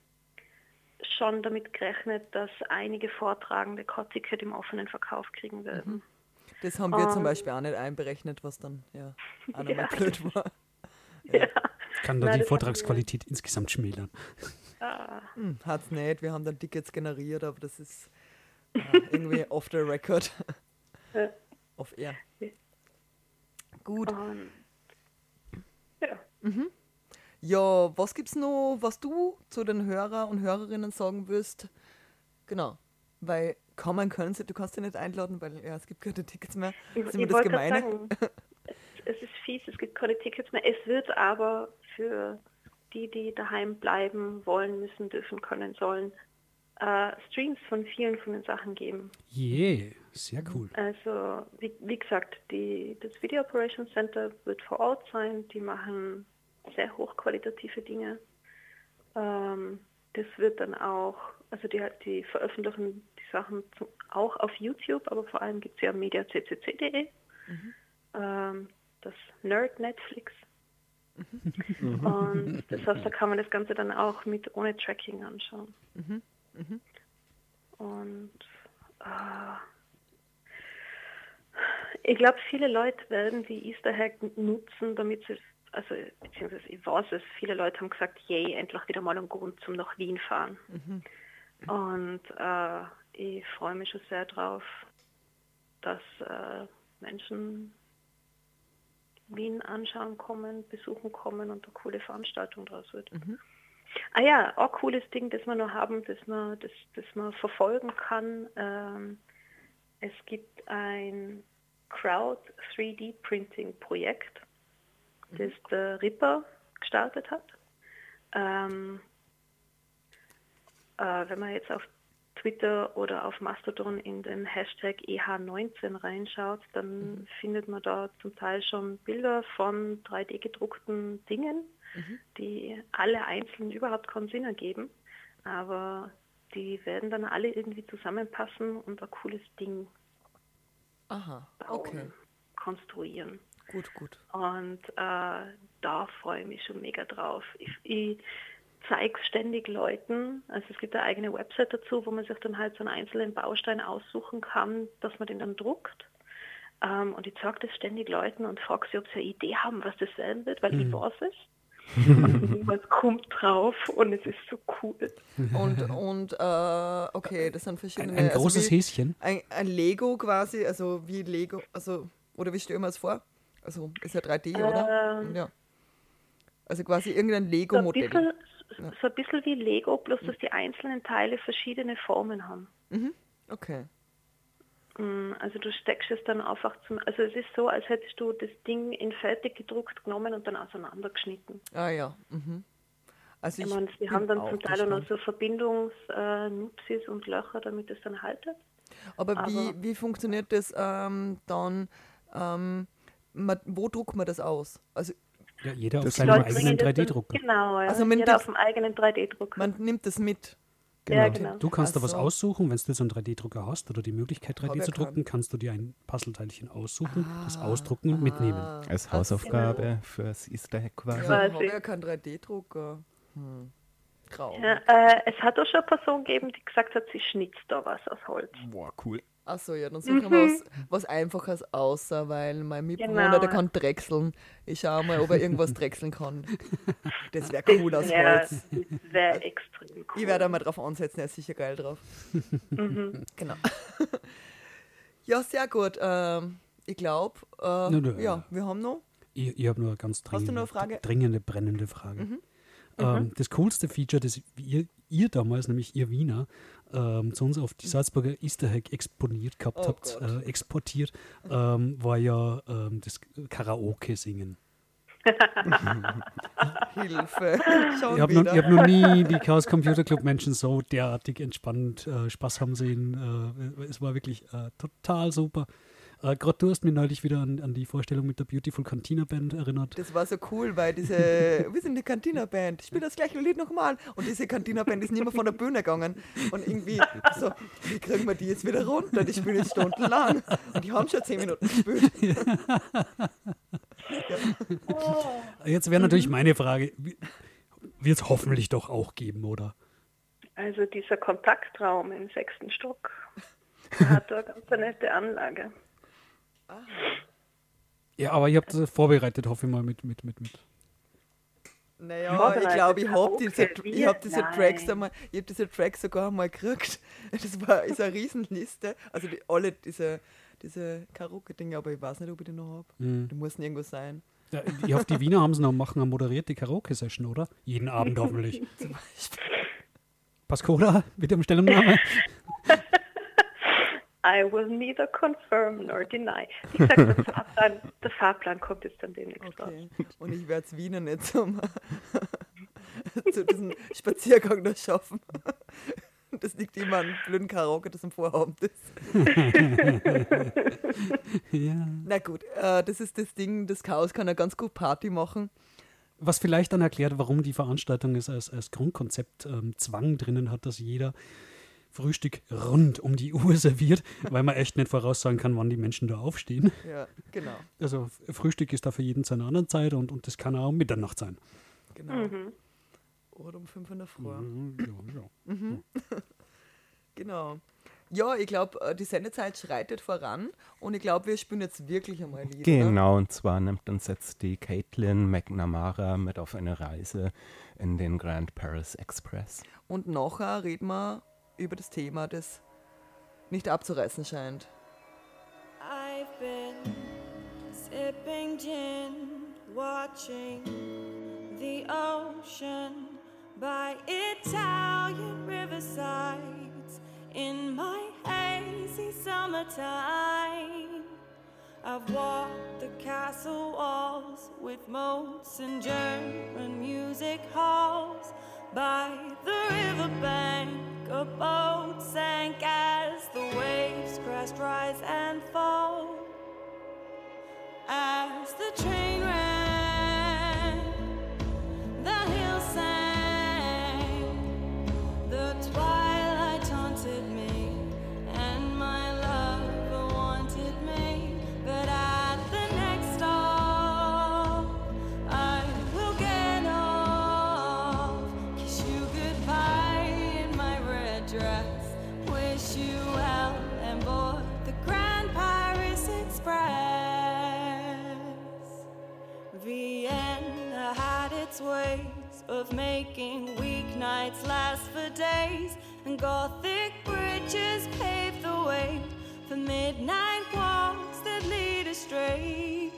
schon damit gerechnet, dass einige Vortragende Ticket im offenen Verkauf kriegen werden. Mhm. Das haben wir um, zum ähm. Beispiel auch nicht einberechnet, was dann ja auch nochmal ja. blöd war. Ja. ja. Kann da Nein, die Vortragsqualität insgesamt schmälern. Ah. Hm, es nicht, wir haben dann Tickets generiert, aber das ist äh, irgendwie off the record. Auf Air. Gut. Um, ja. Mhm. Ja, was gibt's noch, was du zu den Hörer und Hörerinnen sagen willst? Genau. Weil kommen können sie, du kannst sie nicht einladen, weil ja, es gibt keine Tickets mehr. Ich, ich das Gemeine? Sagen, es ist fies, es gibt keine Tickets mehr. Es wird aber für die, die daheim bleiben wollen, müssen, dürfen, können, sollen, äh, Streams von vielen von den Sachen geben. Yeah, sehr cool. Also, wie, wie gesagt, die, das Video Operations Center wird vor Ort sein. Die machen sehr hochqualitative Dinge. Ähm, das wird dann auch, also die, die veröffentlichen die Sachen zum, auch auf YouTube, aber vor allem gibt es ja mediaccc.de, mhm. ähm, das Nerd Netflix. Mhm. Und das heißt, da kann man das Ganze dann auch mit ohne Tracking anschauen. Mhm. Mhm. Und äh, ich glaube, viele Leute werden die Easter Hack nutzen, damit sie, also beziehungsweise ich weiß es, viele Leute haben gesagt, yay, endlich wieder mal einen Grund zum nach Wien fahren. Mhm. Und äh, ich freue mich schon sehr drauf, dass äh, Menschen Wien anschauen kommen, besuchen kommen und eine coole Veranstaltung draus wird. Mhm. Ah ja, auch cooles Ding, das wir noch haben, das man, das, das man verfolgen kann. Ähm, es gibt ein Crowd 3D Printing Projekt, das der Ripper gestartet hat. Ähm, äh, wenn man jetzt auf Twitter oder auf Mastodon in den Hashtag EH19 reinschaut, dann mhm. findet man da zum Teil schon Bilder von 3D gedruckten Dingen mhm. die alle einzeln überhaupt keinen Sinn ergeben, aber die werden dann alle irgendwie zusammenpassen und ein cooles Ding Aha, bauen, okay. konstruieren. Gut, gut. Und äh, da freue ich mich schon mega drauf. Ich, ich zeige es ständig Leuten. Also es gibt eine eigene Website dazu, wo man sich dann halt so einen einzelnen Baustein aussuchen kann, dass man den dann druckt. Ähm, und ich zeige das ständig Leuten und frage sie, ob sie eine Idee haben, was das werden wird, weil mhm. ich weiß es niemand kommt drauf und es ist so cool. Und, und äh, okay, das sind verschiedene. Ein, ein also großes wie, Häschen. Ein, ein, Lego quasi, also wie Lego, also, oder wie stellen wir es vor? Also ist ja 3D, oder? Ähm, ja. Also quasi irgendein Lego-Modell. So, ja. so ein bisschen wie Lego, bloß dass die einzelnen Teile verschiedene Formen haben. Mhm. Okay. Mm, also du steckst es dann einfach zum, also es ist so, als hättest du das Ding in fertig gedruckt genommen und dann auseinandergeschnitten. Ah ja. Mhm. Also ich, ich meine, sie haben dann zum Teil auch noch so Verbindungsnupsis äh, und Löcher, damit es dann haltet. Aber, Aber wie, wie funktioniert das ähm, dann? ähm, man, wo druckt man das aus? Also Ja, jeder auf Das seinem eigenen bringen das dann- 3D-Drucker. Genau, ja. Also man jeder nimmt- auf dem eigenen 3D-Drucker. man nimmt das mit. Ja, genau. Du kannst Ach da was so. aussuchen, wenn du jetzt einen 3D-Drucker hast oder die Möglichkeit 3D Hab zu drucken, keinen. kannst du dir ein Puzzleteilchen aussuchen, das Ah. ausdrucken und mitnehmen. Als Hausaufgabe fürs Easter Egg quasi. Ja, ich habe ja keinen 3D-Drucker. Hm. Ja, äh, es hat auch schon eine Person gegeben, die gesagt hat, sie schnitzt da was aus Holz. Boah, cool. Achso, ja, dann suchen wir was, was Einfaches außer, weil mein Mitbewohner, Genau, der kann drechseln. Ich schaue mal, ob er irgendwas drechseln kann. Das wäre Das cool aus wäre Holz. wär extrem cool. Ich werde mal drauf ansetzen, er ist sicher geil drauf. Mhm. Genau. Ja, sehr gut. Ähm, ich glaube, äh, ja, wir haben noch. Ich, ich habe nur eine ganz Hast du dringende, noch eine Frage? Mhm. Ähm, das coolste Feature, das ihr, ihr damals, nämlich ihr Wiener, ähm, zu uns auf die Salzburger Easter Egg exponiert gehabt Oh habt, äh, exportiert, ähm, war ja ähm, das Karaoke singen. Hilfe. Schon Ich habe noch, wieder. ich hab noch nie die Chaos Computer Club Menschen so derartig entspannt äh, Spaß haben sehen. Äh, es war wirklich äh, total super. Äh, Gerade du hast mir neulich wieder an, an die Vorstellung mit der Beautiful Cantina Band erinnert. Das war so cool, weil diese, wir sind die Cantina-Band, ich spiele das gleiche Lied nochmal. Und diese Cantina-Band ist nicht mehr von der Bühne gegangen. Und irgendwie so, wie kriegen wir die jetzt wieder runter? Die spielen jetzt stundenlang. Und die haben schon zehn Minuten gespielt. Jetzt wäre natürlich meine Frage, wird es hoffentlich doch auch geben, oder? Also dieser Kontaktraum im sechsten Stock hat da eine ganz nette Anlage. Ja, aber ihr habt das vorbereitet, hoffe ich mal, mit, mit, mit, mit. Naja, ich glaube, ich habe diese, ich hab diese Nein. Tracks einmal, ich habe diese Tracks sogar mal gekriegt. Das war ist eine Riesenliste. Also die, alle diese, diese Karaoke-Dinge, aber ich weiß nicht, ob ich die noch habe. Mhm. Die müssen irgendwo sein. Ja, ich hoffe, die Wiener haben es noch machen eine moderierte Karaoke-Session, oder? Jeden Abend hoffentlich. Pascola, bitte um Stellungnahme. I will neither confirm nor deny. Wie gesagt, der Fahrplan, der Fahrplan kommt jetzt dann demnächst raus. Okay. Und ich werde es Wiener nicht zum, zu diesem Spaziergang da schaffen. Das liegt immer an blöden Karaoke, das am Vorabend ist. ja. Na gut, äh, das ist das Ding, das Chaos kann ja ganz gut Party machen. Was vielleicht dann erklärt, warum die Veranstaltung es als, als Grundkonzept ähm, Zwang drinnen hat, dass jeder Frühstück rund um die Uhr serviert, weil man echt nicht voraussagen kann, wann die Menschen da aufstehen. Ja, genau. Also Frühstück ist da für jeden zu einer anderen Zeit und, und das kann auch Mitternacht sein. genau. Oder um 5 in der Früh. Mhm, ja, ja. Genau. Ja, ich glaube, die Sendezeit schreitet voran und ich glaube, wir spielen jetzt wirklich einmal Lied. Ne? Genau, und zwar nimmt uns jetzt die Caitlin McNamara mit auf eine Reise in den Grand Paris Express. Und nachher reden wir über das Thema, das nicht abzureißen scheint. I've been sipping gin, watching the ocean by Italian riversides in my hazy summertime. I've walked the castle walls with moats and German music halls. By the riverbank, a boat sank as the waves crashed, rise and fall. As the train ran, of making weeknights last for days, and Gothic bridges pave the way for midnight walks that lead astray.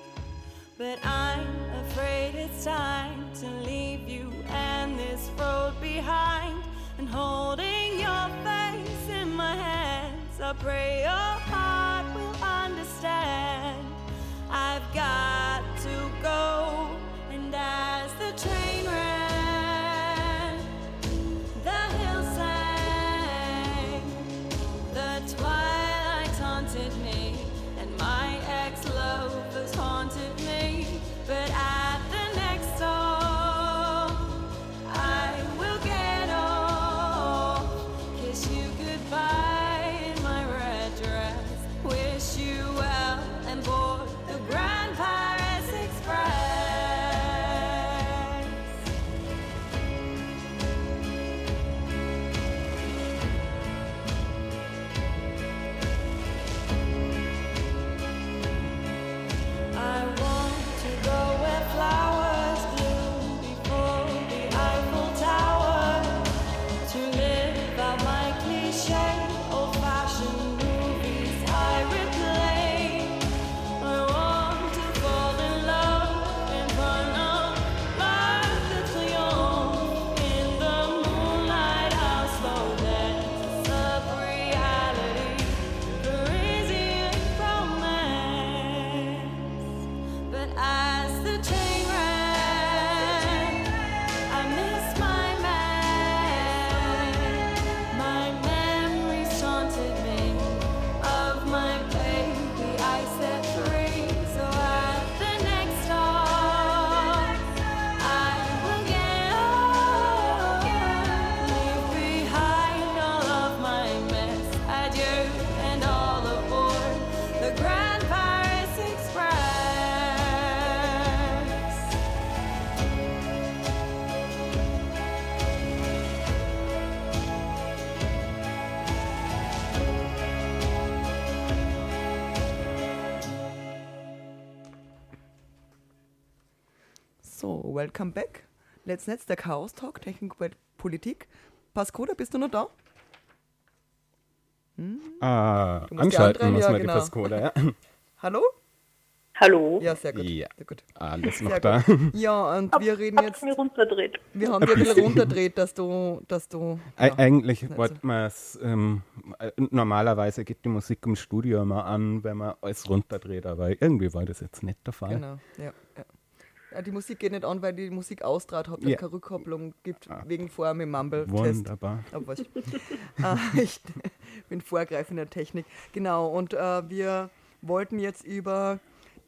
But I'm afraid it's time to leave you and this road behind. And holding your face in my hands, I pray your welcome back. Let's Netz, der Chaos Talk, Technik, Politik. Pascoda, bist du noch da? Hm? Ah, anschalten muss ja, man genau. die Pascoda, ja. Hallo? Hallo. Ja, sehr gut. Ja. Sehr gut. Alles noch Sehr da. Ja, und wir reden jetzt, mir runterdreht. wir haben dir ein bisschen runterdreht, dass du, dass du, ja. Eigentlich wollte man es, ähm, äh, normalerweise geht die Musik im Studio immer an, wenn man alles runterdreht, aber irgendwie war das jetzt nicht der Fall. Genau, ja, ja. Ja. Die Musik geht nicht an, weil die Musik austrat, hat, Ja. keine Rückkopplung gibt, Ah. wegen vorher mit Mumble-Test. Wunderbar. Aber ah, ich bin vorgreifender Technik. Genau, und äh, wir wollten jetzt über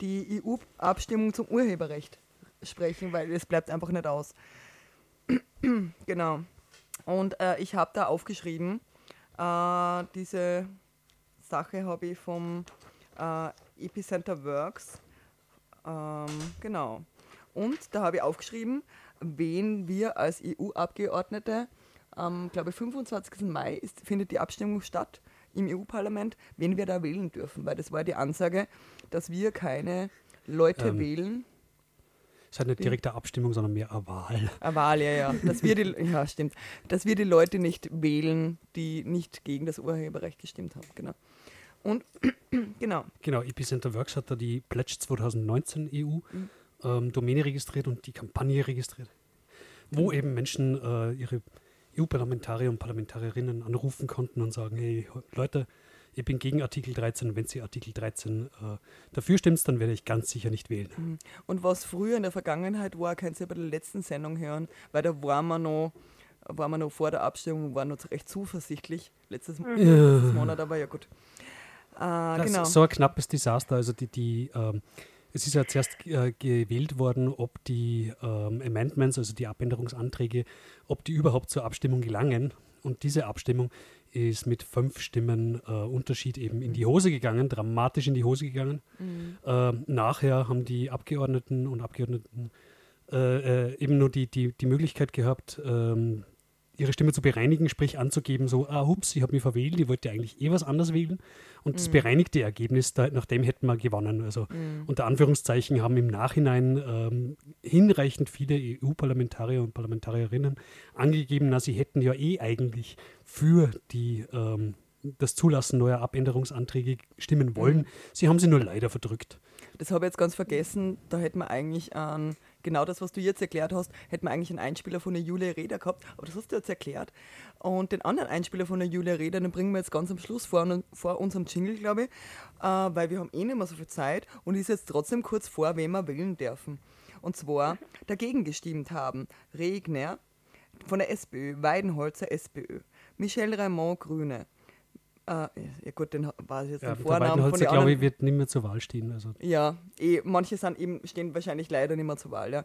die EU-Abstimmung zum Urheberrecht sprechen, weil es bleibt einfach nicht aus. genau. Und äh, ich habe da aufgeschrieben, äh, diese Sache habe ich vom äh, Epicenter Works. Ähm, genau. Und da habe ich aufgeschrieben, wen wir als EU-Abgeordnete am, glaube ich, 25. Mai ist, findet die Abstimmung statt im EU-Parlament, wen wir da wählen dürfen, weil das war die Ansage, dass wir keine Leute Ähm. wählen. Es ist halt nicht direkte Abstimmung, sondern mehr eine Wahl. Eine Wahl, ja, ja. Dass wir die, ja, stimmt. Dass wir die Leute nicht wählen, die nicht gegen das Urheberrecht gestimmt haben. Genau. Und genau. Genau, Epicenter Works hat da die Pledge 2019 EU Mhm. Ähm, Domäne registriert und die Kampagne registriert, wo eben Menschen äh, ihre EU-Parlamentarier und Parlamentarierinnen anrufen konnten und sagen, hey Leute, ich bin gegen Artikel 13 und wenn Sie Artikel 13 äh, dafür stimmt, dann werde ich ganz sicher nicht wählen. Und was früher in der Vergangenheit war, könnt ihr bei der letzten Sendung hören, weil da waren wir noch, waren wir noch vor der Abstimmung, waren noch recht zuversichtlich. Letztes, letztes Monat, aber ja gut. Äh, Das genau. ist so ein knappes Desaster. Also die, die ähm, es ist ja zuerst äh, gewählt worden, ob die ähm, Amendments, also die Abänderungsanträge, ob die überhaupt zur Abstimmung gelangen. Und diese Abstimmung ist mit fünf Stimmen äh, Unterschied eben in die Hose gegangen, dramatisch in die Hose gegangen. Ähm, nachher haben die Abgeordneten und Abgeordneten äh, äh, eben nur die, die, die Möglichkeit gehabt, ähm, ihre Stimme zu bereinigen, sprich anzugeben, so, ah, hups, ich habe mich verwählt, ich wollte eigentlich eh was anderes wählen. Und das bereinigte Ergebnis, da, nach dem hätten wir gewonnen. Also unter Anführungszeichen haben im Nachhinein ähm, hinreichend viele EU-Parlamentarier und Parlamentarierinnen angegeben, na, sie hätten ja eh eigentlich für die ähm, das Zulassen neuer Abänderungsanträge stimmen wollen. Sie haben sie nur leider verdrückt. Das habe ich jetzt ganz vergessen. Da hätten wir eigentlich an, genau das, was du jetzt erklärt hast, hätten wir eigentlich einen Einspieler von der Julia Reda gehabt. Aber das hast du jetzt erklärt. Und den anderen Einspieler von der Julia Reda, den bringen wir jetzt ganz am Schluss vor, vor unserem Jingle, glaube ich. Äh, weil wir haben eh nicht mehr so viel Zeit und ist jetzt trotzdem kurz vor, wen wir wählen dürfen. Und zwar dagegen gestimmt haben Regner von der SPÖ, Weidenholzer SPÖ, Michel Raymond Grüne. Äh, ja gut, den war jetzt Ja, den der Vornamen von den glaube ich, wird nicht mehr zur Wahl stehen. Also Ja, eh, manche sind eben, stehen wahrscheinlich leider nicht mehr zur Wahl. Ja.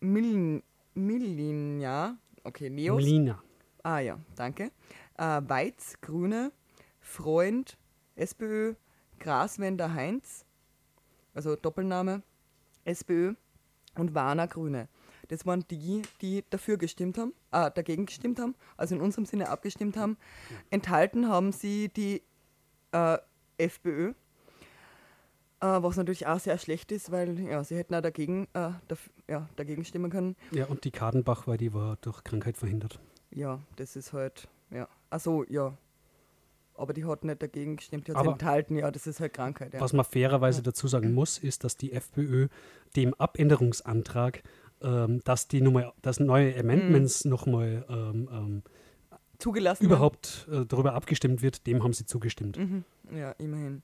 Millin, Millinja, okay, Neos. Lina. Ah ja, danke. Äh, Weiz, Grüne, Freund, SPÖ, Graswender Heinz, also Doppelname, SPÖ und Warner Grüne. Das waren die, die dafür gestimmt haben, äh, dagegen gestimmt haben, also in unserem Sinne abgestimmt haben. Enthalten haben sie die äh, FPÖ, äh, was natürlich auch sehr schlecht ist, weil ja, sie hätten auch dagegen, äh, daf- ja, dagegen stimmen können. Ja, und die Kadenbach, weil die war durch Krankheit verhindert. Ja, das ist halt, ja. Achso, ja. Aber die hat nicht dagegen gestimmt, die hat enthalten, ja, das ist halt Krankheit. Ja. Was man fairerweise dazu sagen muss, ist, dass die FPÖ dem Abänderungsantrag, ähm, dass die Nummer, dass neue Amendments nochmal ähm, ähm, Zugelassen. überhaupt äh, darüber abgestimmt wird, dem haben sie zugestimmt. Mhm. Ja, immerhin.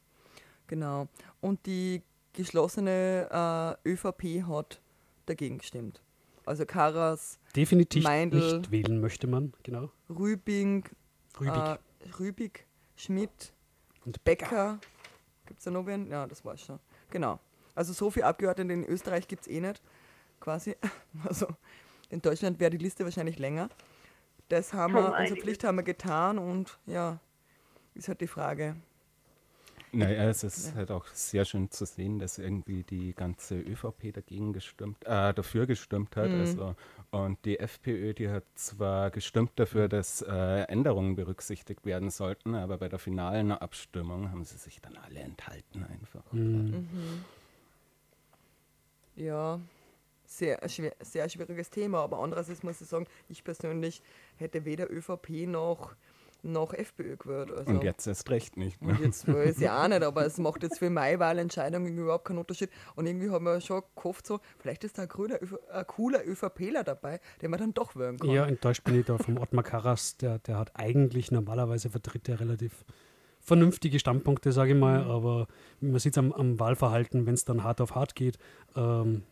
Genau. Und die geschlossene äh, ÖVP hat dagegen gestimmt. Also Karas, Definitiv Meindl. nicht wählen möchte man, genau. Rübing, Rübig. Äh, Rübig Schmidt, und Becker. Gibt es da noch wen? Ja, das war's schon. Genau. Also so viele Abgeordnete in Österreich gibt es eh nicht, quasi. Also in Deutschland wäre die Liste wahrscheinlich länger. Das haben Schon wir, unsere. Pflicht haben wir getan und ja, ist halt die Frage. Naja, es ist halt auch sehr schön zu sehen, dass irgendwie die ganze ÖVP dagegen gestimmt, äh, dafür gestimmt hat. Mhm. Also, und die FPÖ, die hat zwar gestimmt dafür, dass äh, Änderungen berücksichtigt werden sollten, aber bei der finalen Abstimmung haben sie sich dann alle enthalten einfach. Mhm. Ja, sehr, schwer, sehr schwieriges Thema. Aber andererseits muss ich sagen, ich persönlich hätte weder ÖVP noch noch FPÖ gewählt. Also. Und jetzt erst recht nicht. Ne? Und jetzt weiß ich auch nicht, aber es macht jetzt für meine Wahlentscheidung überhaupt keinen Unterschied. Und irgendwie haben wir schon gehofft, so, vielleicht ist da ein, grüner, ein cooler ÖVPler dabei, den man dann doch wählen kann. Ja, enttäuscht bin ich da vom Ottmar Karas, der, der hat eigentlich normalerweise vertritt er relativ vernünftige Standpunkte, sage ich mal, mhm. aber man sieht es am, am, Wahlverhalten, wenn es dann hart auf hart geht, ähm,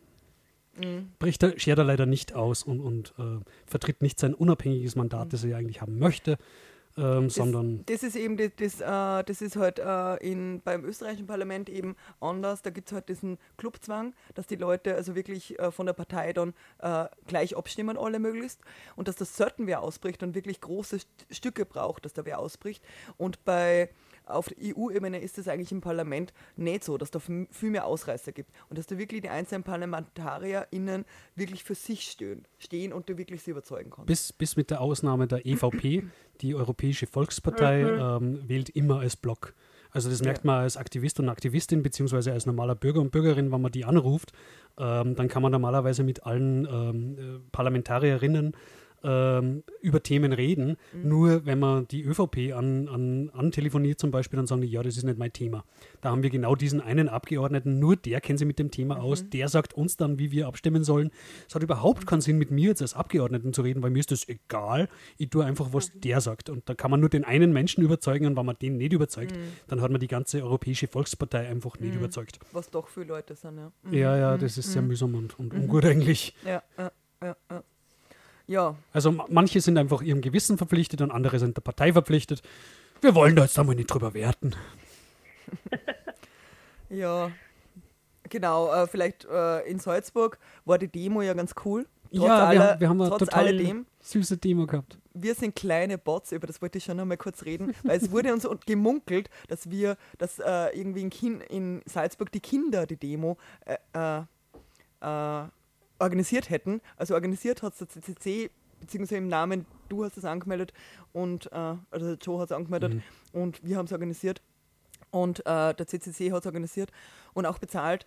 mhm. bricht er, schert er leider nicht aus und, und äh, vertritt nicht sein unabhängiges Mandat, mhm. das er ja eigentlich haben möchte ähm, das, sondern. Das ist eben, das, das, äh, das ist halt äh, in, beim österreichischen Parlament eben anders. Da gibt es halt diesen Clubzwang, dass die Leute also wirklich äh, von der Partei dann äh, gleich abstimmen, alle möglichst. Und dass das selten wer ausbricht und wirklich große St Stücke braucht, dass da wer ausbricht. Und bei auf EU-Ebene ist es eigentlich im Parlament nicht so, dass da viel mehr Ausreißer gibt und dass da wirklich die einzelnen ParlamentarierInnen wirklich für sich stehen, stehen und du wirklich sie überzeugen kannst. Bis, bis mit der Ausnahme der EVP, die Europäische Volkspartei, mhm. ähm, wählt immer als Block. Also das merkt man als Aktivist und Aktivistin, beziehungsweise als normaler Bürger und Bürgerin, wenn man die anruft, ähm, dann kann man normalerweise mit allen ähm, äh, Parlamentarierinnen ähm, über Themen reden. Mhm. Nur wenn man die ÖVP an, an, antelefoniert zum Beispiel, dann sagen die, ja, das ist nicht mein Thema. Da haben wir genau diesen einen Abgeordneten, nur der kennt sich mit dem Thema mhm. aus, der sagt uns dann, wie wir abstimmen sollen. Es hat überhaupt keinen Sinn, mit mir jetzt als Abgeordneten zu reden, weil mir ist das egal. Ich tue einfach, was mhm. der sagt. Und da kann man nur den einen Menschen überzeugen und wenn man den nicht überzeugt, mhm. dann hat man die ganze Europäische Volkspartei einfach nicht mhm. überzeugt. Was doch viele Leute sind, ja. Ja, ja, das ist sehr mühsam und, und ungut eigentlich. Ja, ja, ja. ja. Ja. Also manche sind einfach ihrem Gewissen verpflichtet und andere sind der Partei verpflichtet. Wir wollen da jetzt einmal nicht drüber werten. ja, genau. Äh, vielleicht äh, in Salzburg war die Demo ja ganz cool. Trotz ja, aller, wir, haben, wir haben eine total alledem, süße Demo gehabt. Wir sind kleine Bots, über das wollte ich schon noch mal kurz reden, weil es wurde uns gemunkelt, dass wir, dass äh, irgendwie in, in, Salzburg die Kinder die Demo äh, äh, äh organisiert hätten. Also organisiert hat es der CCC, beziehungsweise im Namen, du hast es angemeldet und äh, also Joe hat es angemeldet mhm. und wir haben es organisiert. Und äh, der CCC hat es organisiert und auch bezahlt.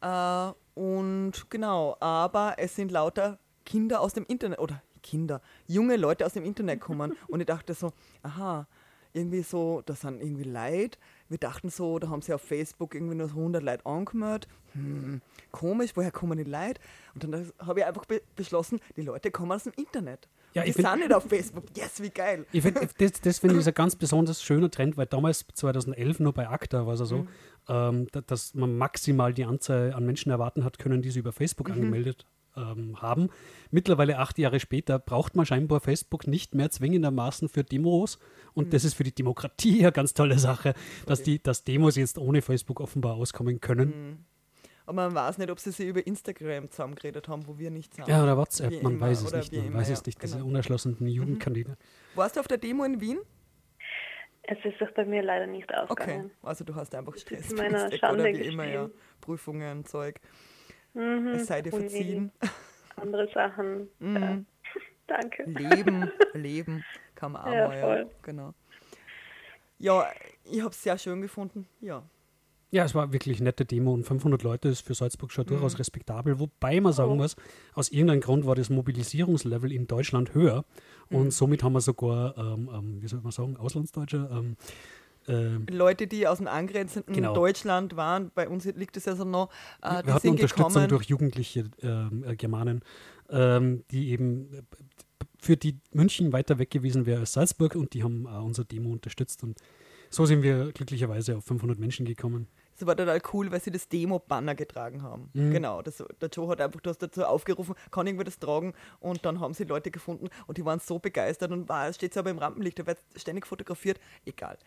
Äh, und genau, aber es sind lauter Kinder aus dem Internet oder Kinder, junge Leute aus dem Internet kommen. und ich dachte so, aha, irgendwie so, das sind irgendwie Leute. Wir dachten so, da haben sie auf Facebook irgendwie nur so 100 Leute angemeldet. Hm, komisch, woher kommen die Leute? Und dann habe ich einfach be beschlossen, die Leute kommen aus dem Internet. Ja, die sind nicht auf Facebook. Yes, wie geil. Ich find, das das finde ich ein ganz besonders schöner Trend, weil damals 2011 nur bei ACTA war es so, mhm. ähm, dass man maximal die Anzahl an Menschen erwarten hat können, die sie über Facebook mhm. angemeldet ähm, haben. Mittlerweile acht Jahre später braucht man scheinbar Facebook nicht mehr zwingendermaßen für Demos. Und mhm. das ist für die Demokratie eine ganz tolle Sache, dass, die, dass Demos jetzt ohne Facebook offenbar auskommen können. Mhm. Aber man weiß nicht, ob sie sich über Instagram zusammengeredet haben, wo wir nicht sind. Ja, oder WhatsApp, wie man immer, weiß es nicht. Man immer, weiß es nicht, diese genau. unerschlossenen mhm. Jugendkandidaten. Warst du auf der Demo in Wien? Es ist doch bei mir leider nicht aufgegangen. Okay, also du hast einfach Stress. Meiner Schande oder wie immer, ja. Prüfungen, Zeug. Mhm. Es sei dir verziehen. Andere Sachen. Mhm. Ja. Danke. Leben, Leben kann man auch ja, mal, ja. Genau. Ja, ich habe es sehr schön gefunden, ja. Ja, es war wirklich nette Demo und 500 Leute ist für Salzburg schon mhm. durchaus respektabel. Wobei man sagen oh. muss, aus irgendeinem Grund war das Mobilisierungslevel in Deutschland höher mhm. und somit haben wir sogar, ähm, ähm, wie soll man sagen, Auslandsdeutsche, ähm, ähm, Leute, die aus dem angrenzenden genau. Deutschland waren, bei uns liegt es ja so noch. Äh, Wir hatten Unterstützung gekommen. durch jugendliche ähm, äh, Germanen, ähm, die eben äh, für die München weiter weg gewesen wäre als Salzburg und die haben äh, unser Demo unterstützt und so sind wir glücklicherweise auf 500 Menschen gekommen. Das war total cool, weil sie das Demo-Banner getragen haben. Mhm. Genau, das, der Joe hat einfach das dazu aufgerufen, kann irgendwer das tragen und dann haben sie Leute gefunden und die waren so begeistert und war, steht es aber im Rampenlicht, da wird ständig fotografiert, egal.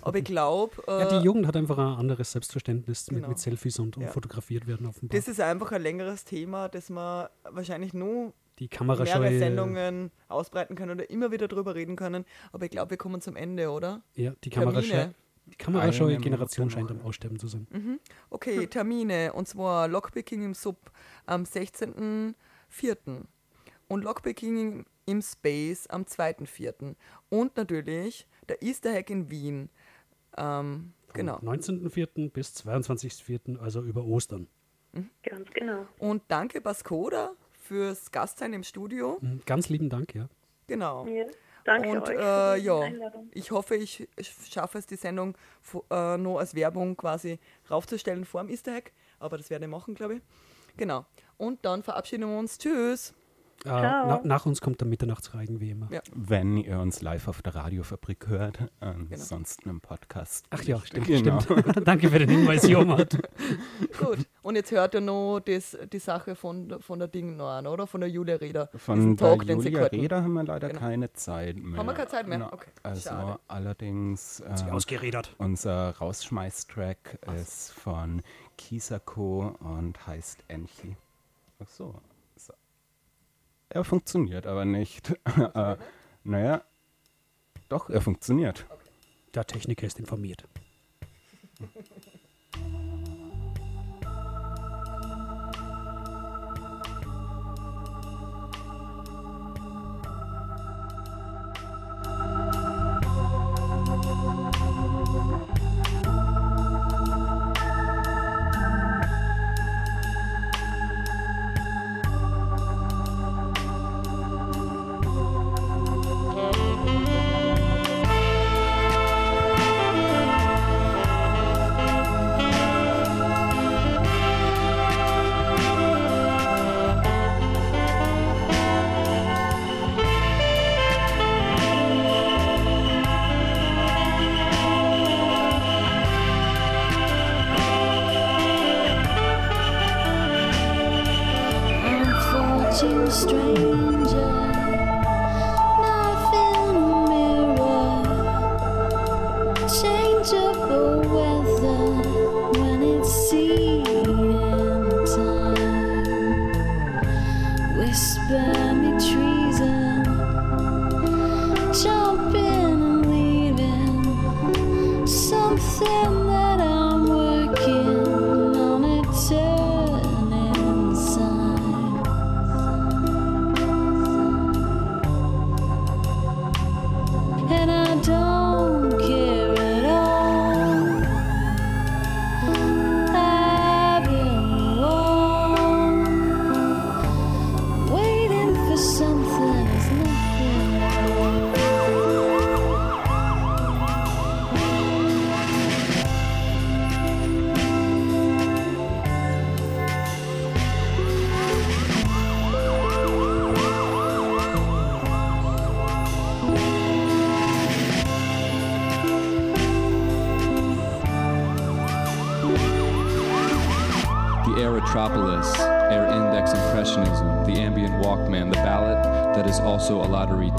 Aber ich glaube. Äh, ja, die äh, Jugend hat einfach ein anderes Selbstverständnis genau. mit, mit, Selfies und, und ja. fotografiert werden offenbar. Das ist einfach ein längeres Thema, das man wahrscheinlich nur die mehrere Sendungen ausbreiten können oder immer wieder drüber reden können. Aber ich glaube, wir kommen zum Ende, oder? Ja, die Kamerascheu. Die kamerascheue Generation scheint am Aussterben zu sein. Mhm. Okay, Termine. Und zwar Lockpicking im Sub am 16.04. und Lockpicking im Space am 2.04. Und natürlich der Easter Hack in Wien ähm, genau. 19.04. bis 22.04., also über Ostern. Ganz genau. Und danke, Baskoda, fürs Gastsein im Studio. Mhm, Ganz lieben Dank, ja. Genau. Ja. Danke Und euch äh, für die ja, Einladung. ich hoffe, ich schaffe es, die Sendung äh, noch als Werbung quasi raufzustellen vor dem Easter Egg. Aber das werde ich machen, glaube ich. Genau. Und dann verabschieden wir uns. Tschüss. Äh, na, nach uns kommt der Mitternachtsreigen, wie immer. Ja. Wenn ihr uns live auf der Radiofabrik hört, ansonsten im Podcast. Ach ja, stimmt, Genau. stimmt. Danke für den Hinweis, Jomat. Gut. Und jetzt hört ihr noch das, die Sache von, von der Ding noch an, oder? Von der Julia Reda. Von der Talk, den sie Julia. Reda haben wir leider Genau. keine Zeit mehr. Haben wir keine Zeit mehr? Na, Okay. Also Schade. allerdings Sie ähm, ausgeredert. unser Rausschmeiß-Track ist von Kisako und heißt Enchi. Ach so. Er funktioniert aber nicht. äh, naja, doch, er funktioniert. Der Techniker ist informiert.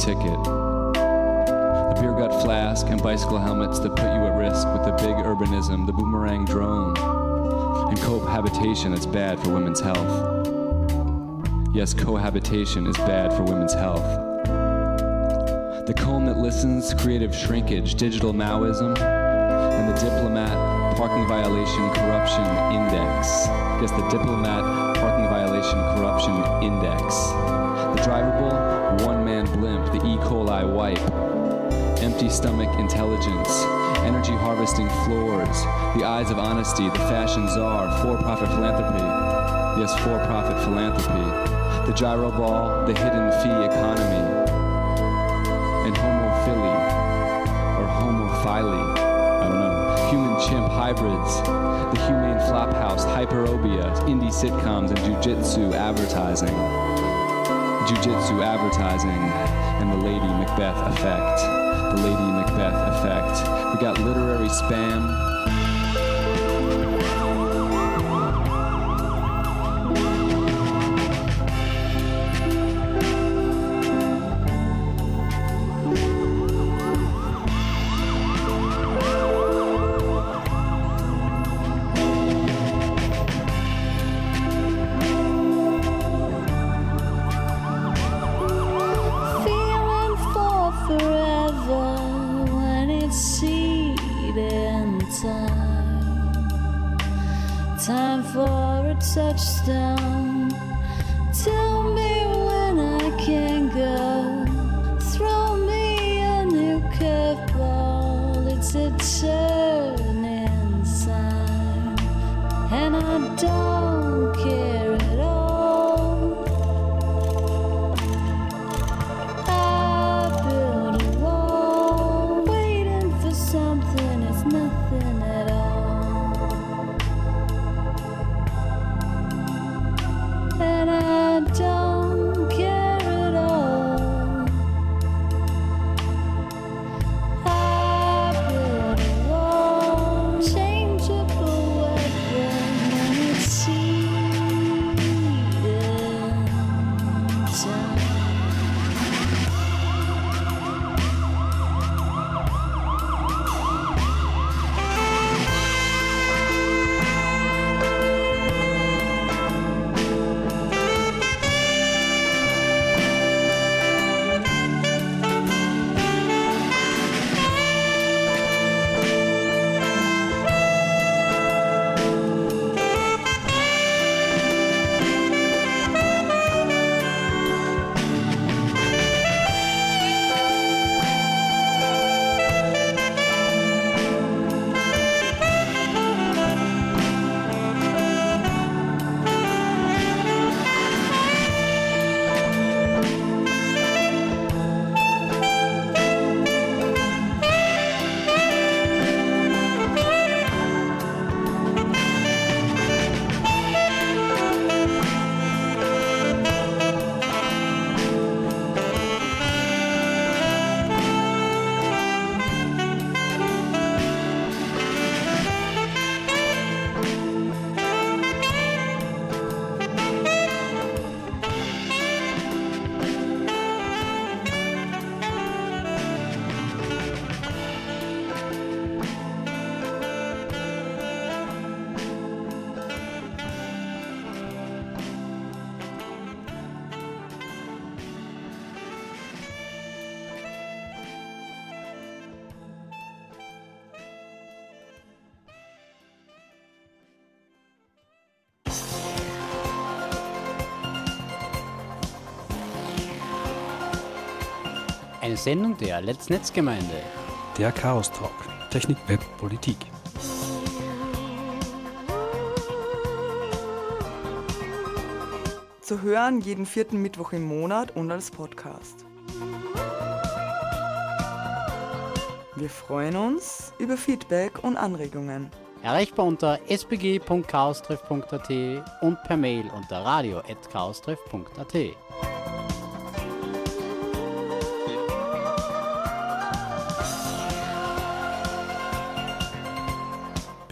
ticket. The beer gut flask and bicycle helmets that put you at risk with the big urbanism, the boomerang drone, and cohabitation that's bad for women's health. Yes, cohabitation is bad for women's health. The comb that listens, creative shrinkage, digital Maoism, and the diplomat parking violation corruption index. Yes, the diplomat parking violation corruption index. The drivable blimp, the E. coli wipe. Empty stomach intelligence, energy harvesting floors, the eyes of honesty, the fashion czar, for profit philanthropy. Yes, for profit philanthropy. The gyro ball, the hidden fee economy. And homophily, or homophily, I don't know. Human chimp hybrids, the humane flophouse, hyperobia, indie sitcoms, and jujitsu advertising. Jujitsu advertising, and the Lady Macbeth effect. The Lady Macbeth effect. We got literary spam. Eine Sendung der Let's Netzgemeinde. Der Chaos Talk. Technik, Web, Politik. Zu hören jeden vierten Mittwoch im Monat und als Podcast. Wir freuen uns über Feedback und Anregungen. Erreichbar unter spg.chaostreff.at und per Mail unter radio.chaostreff.at.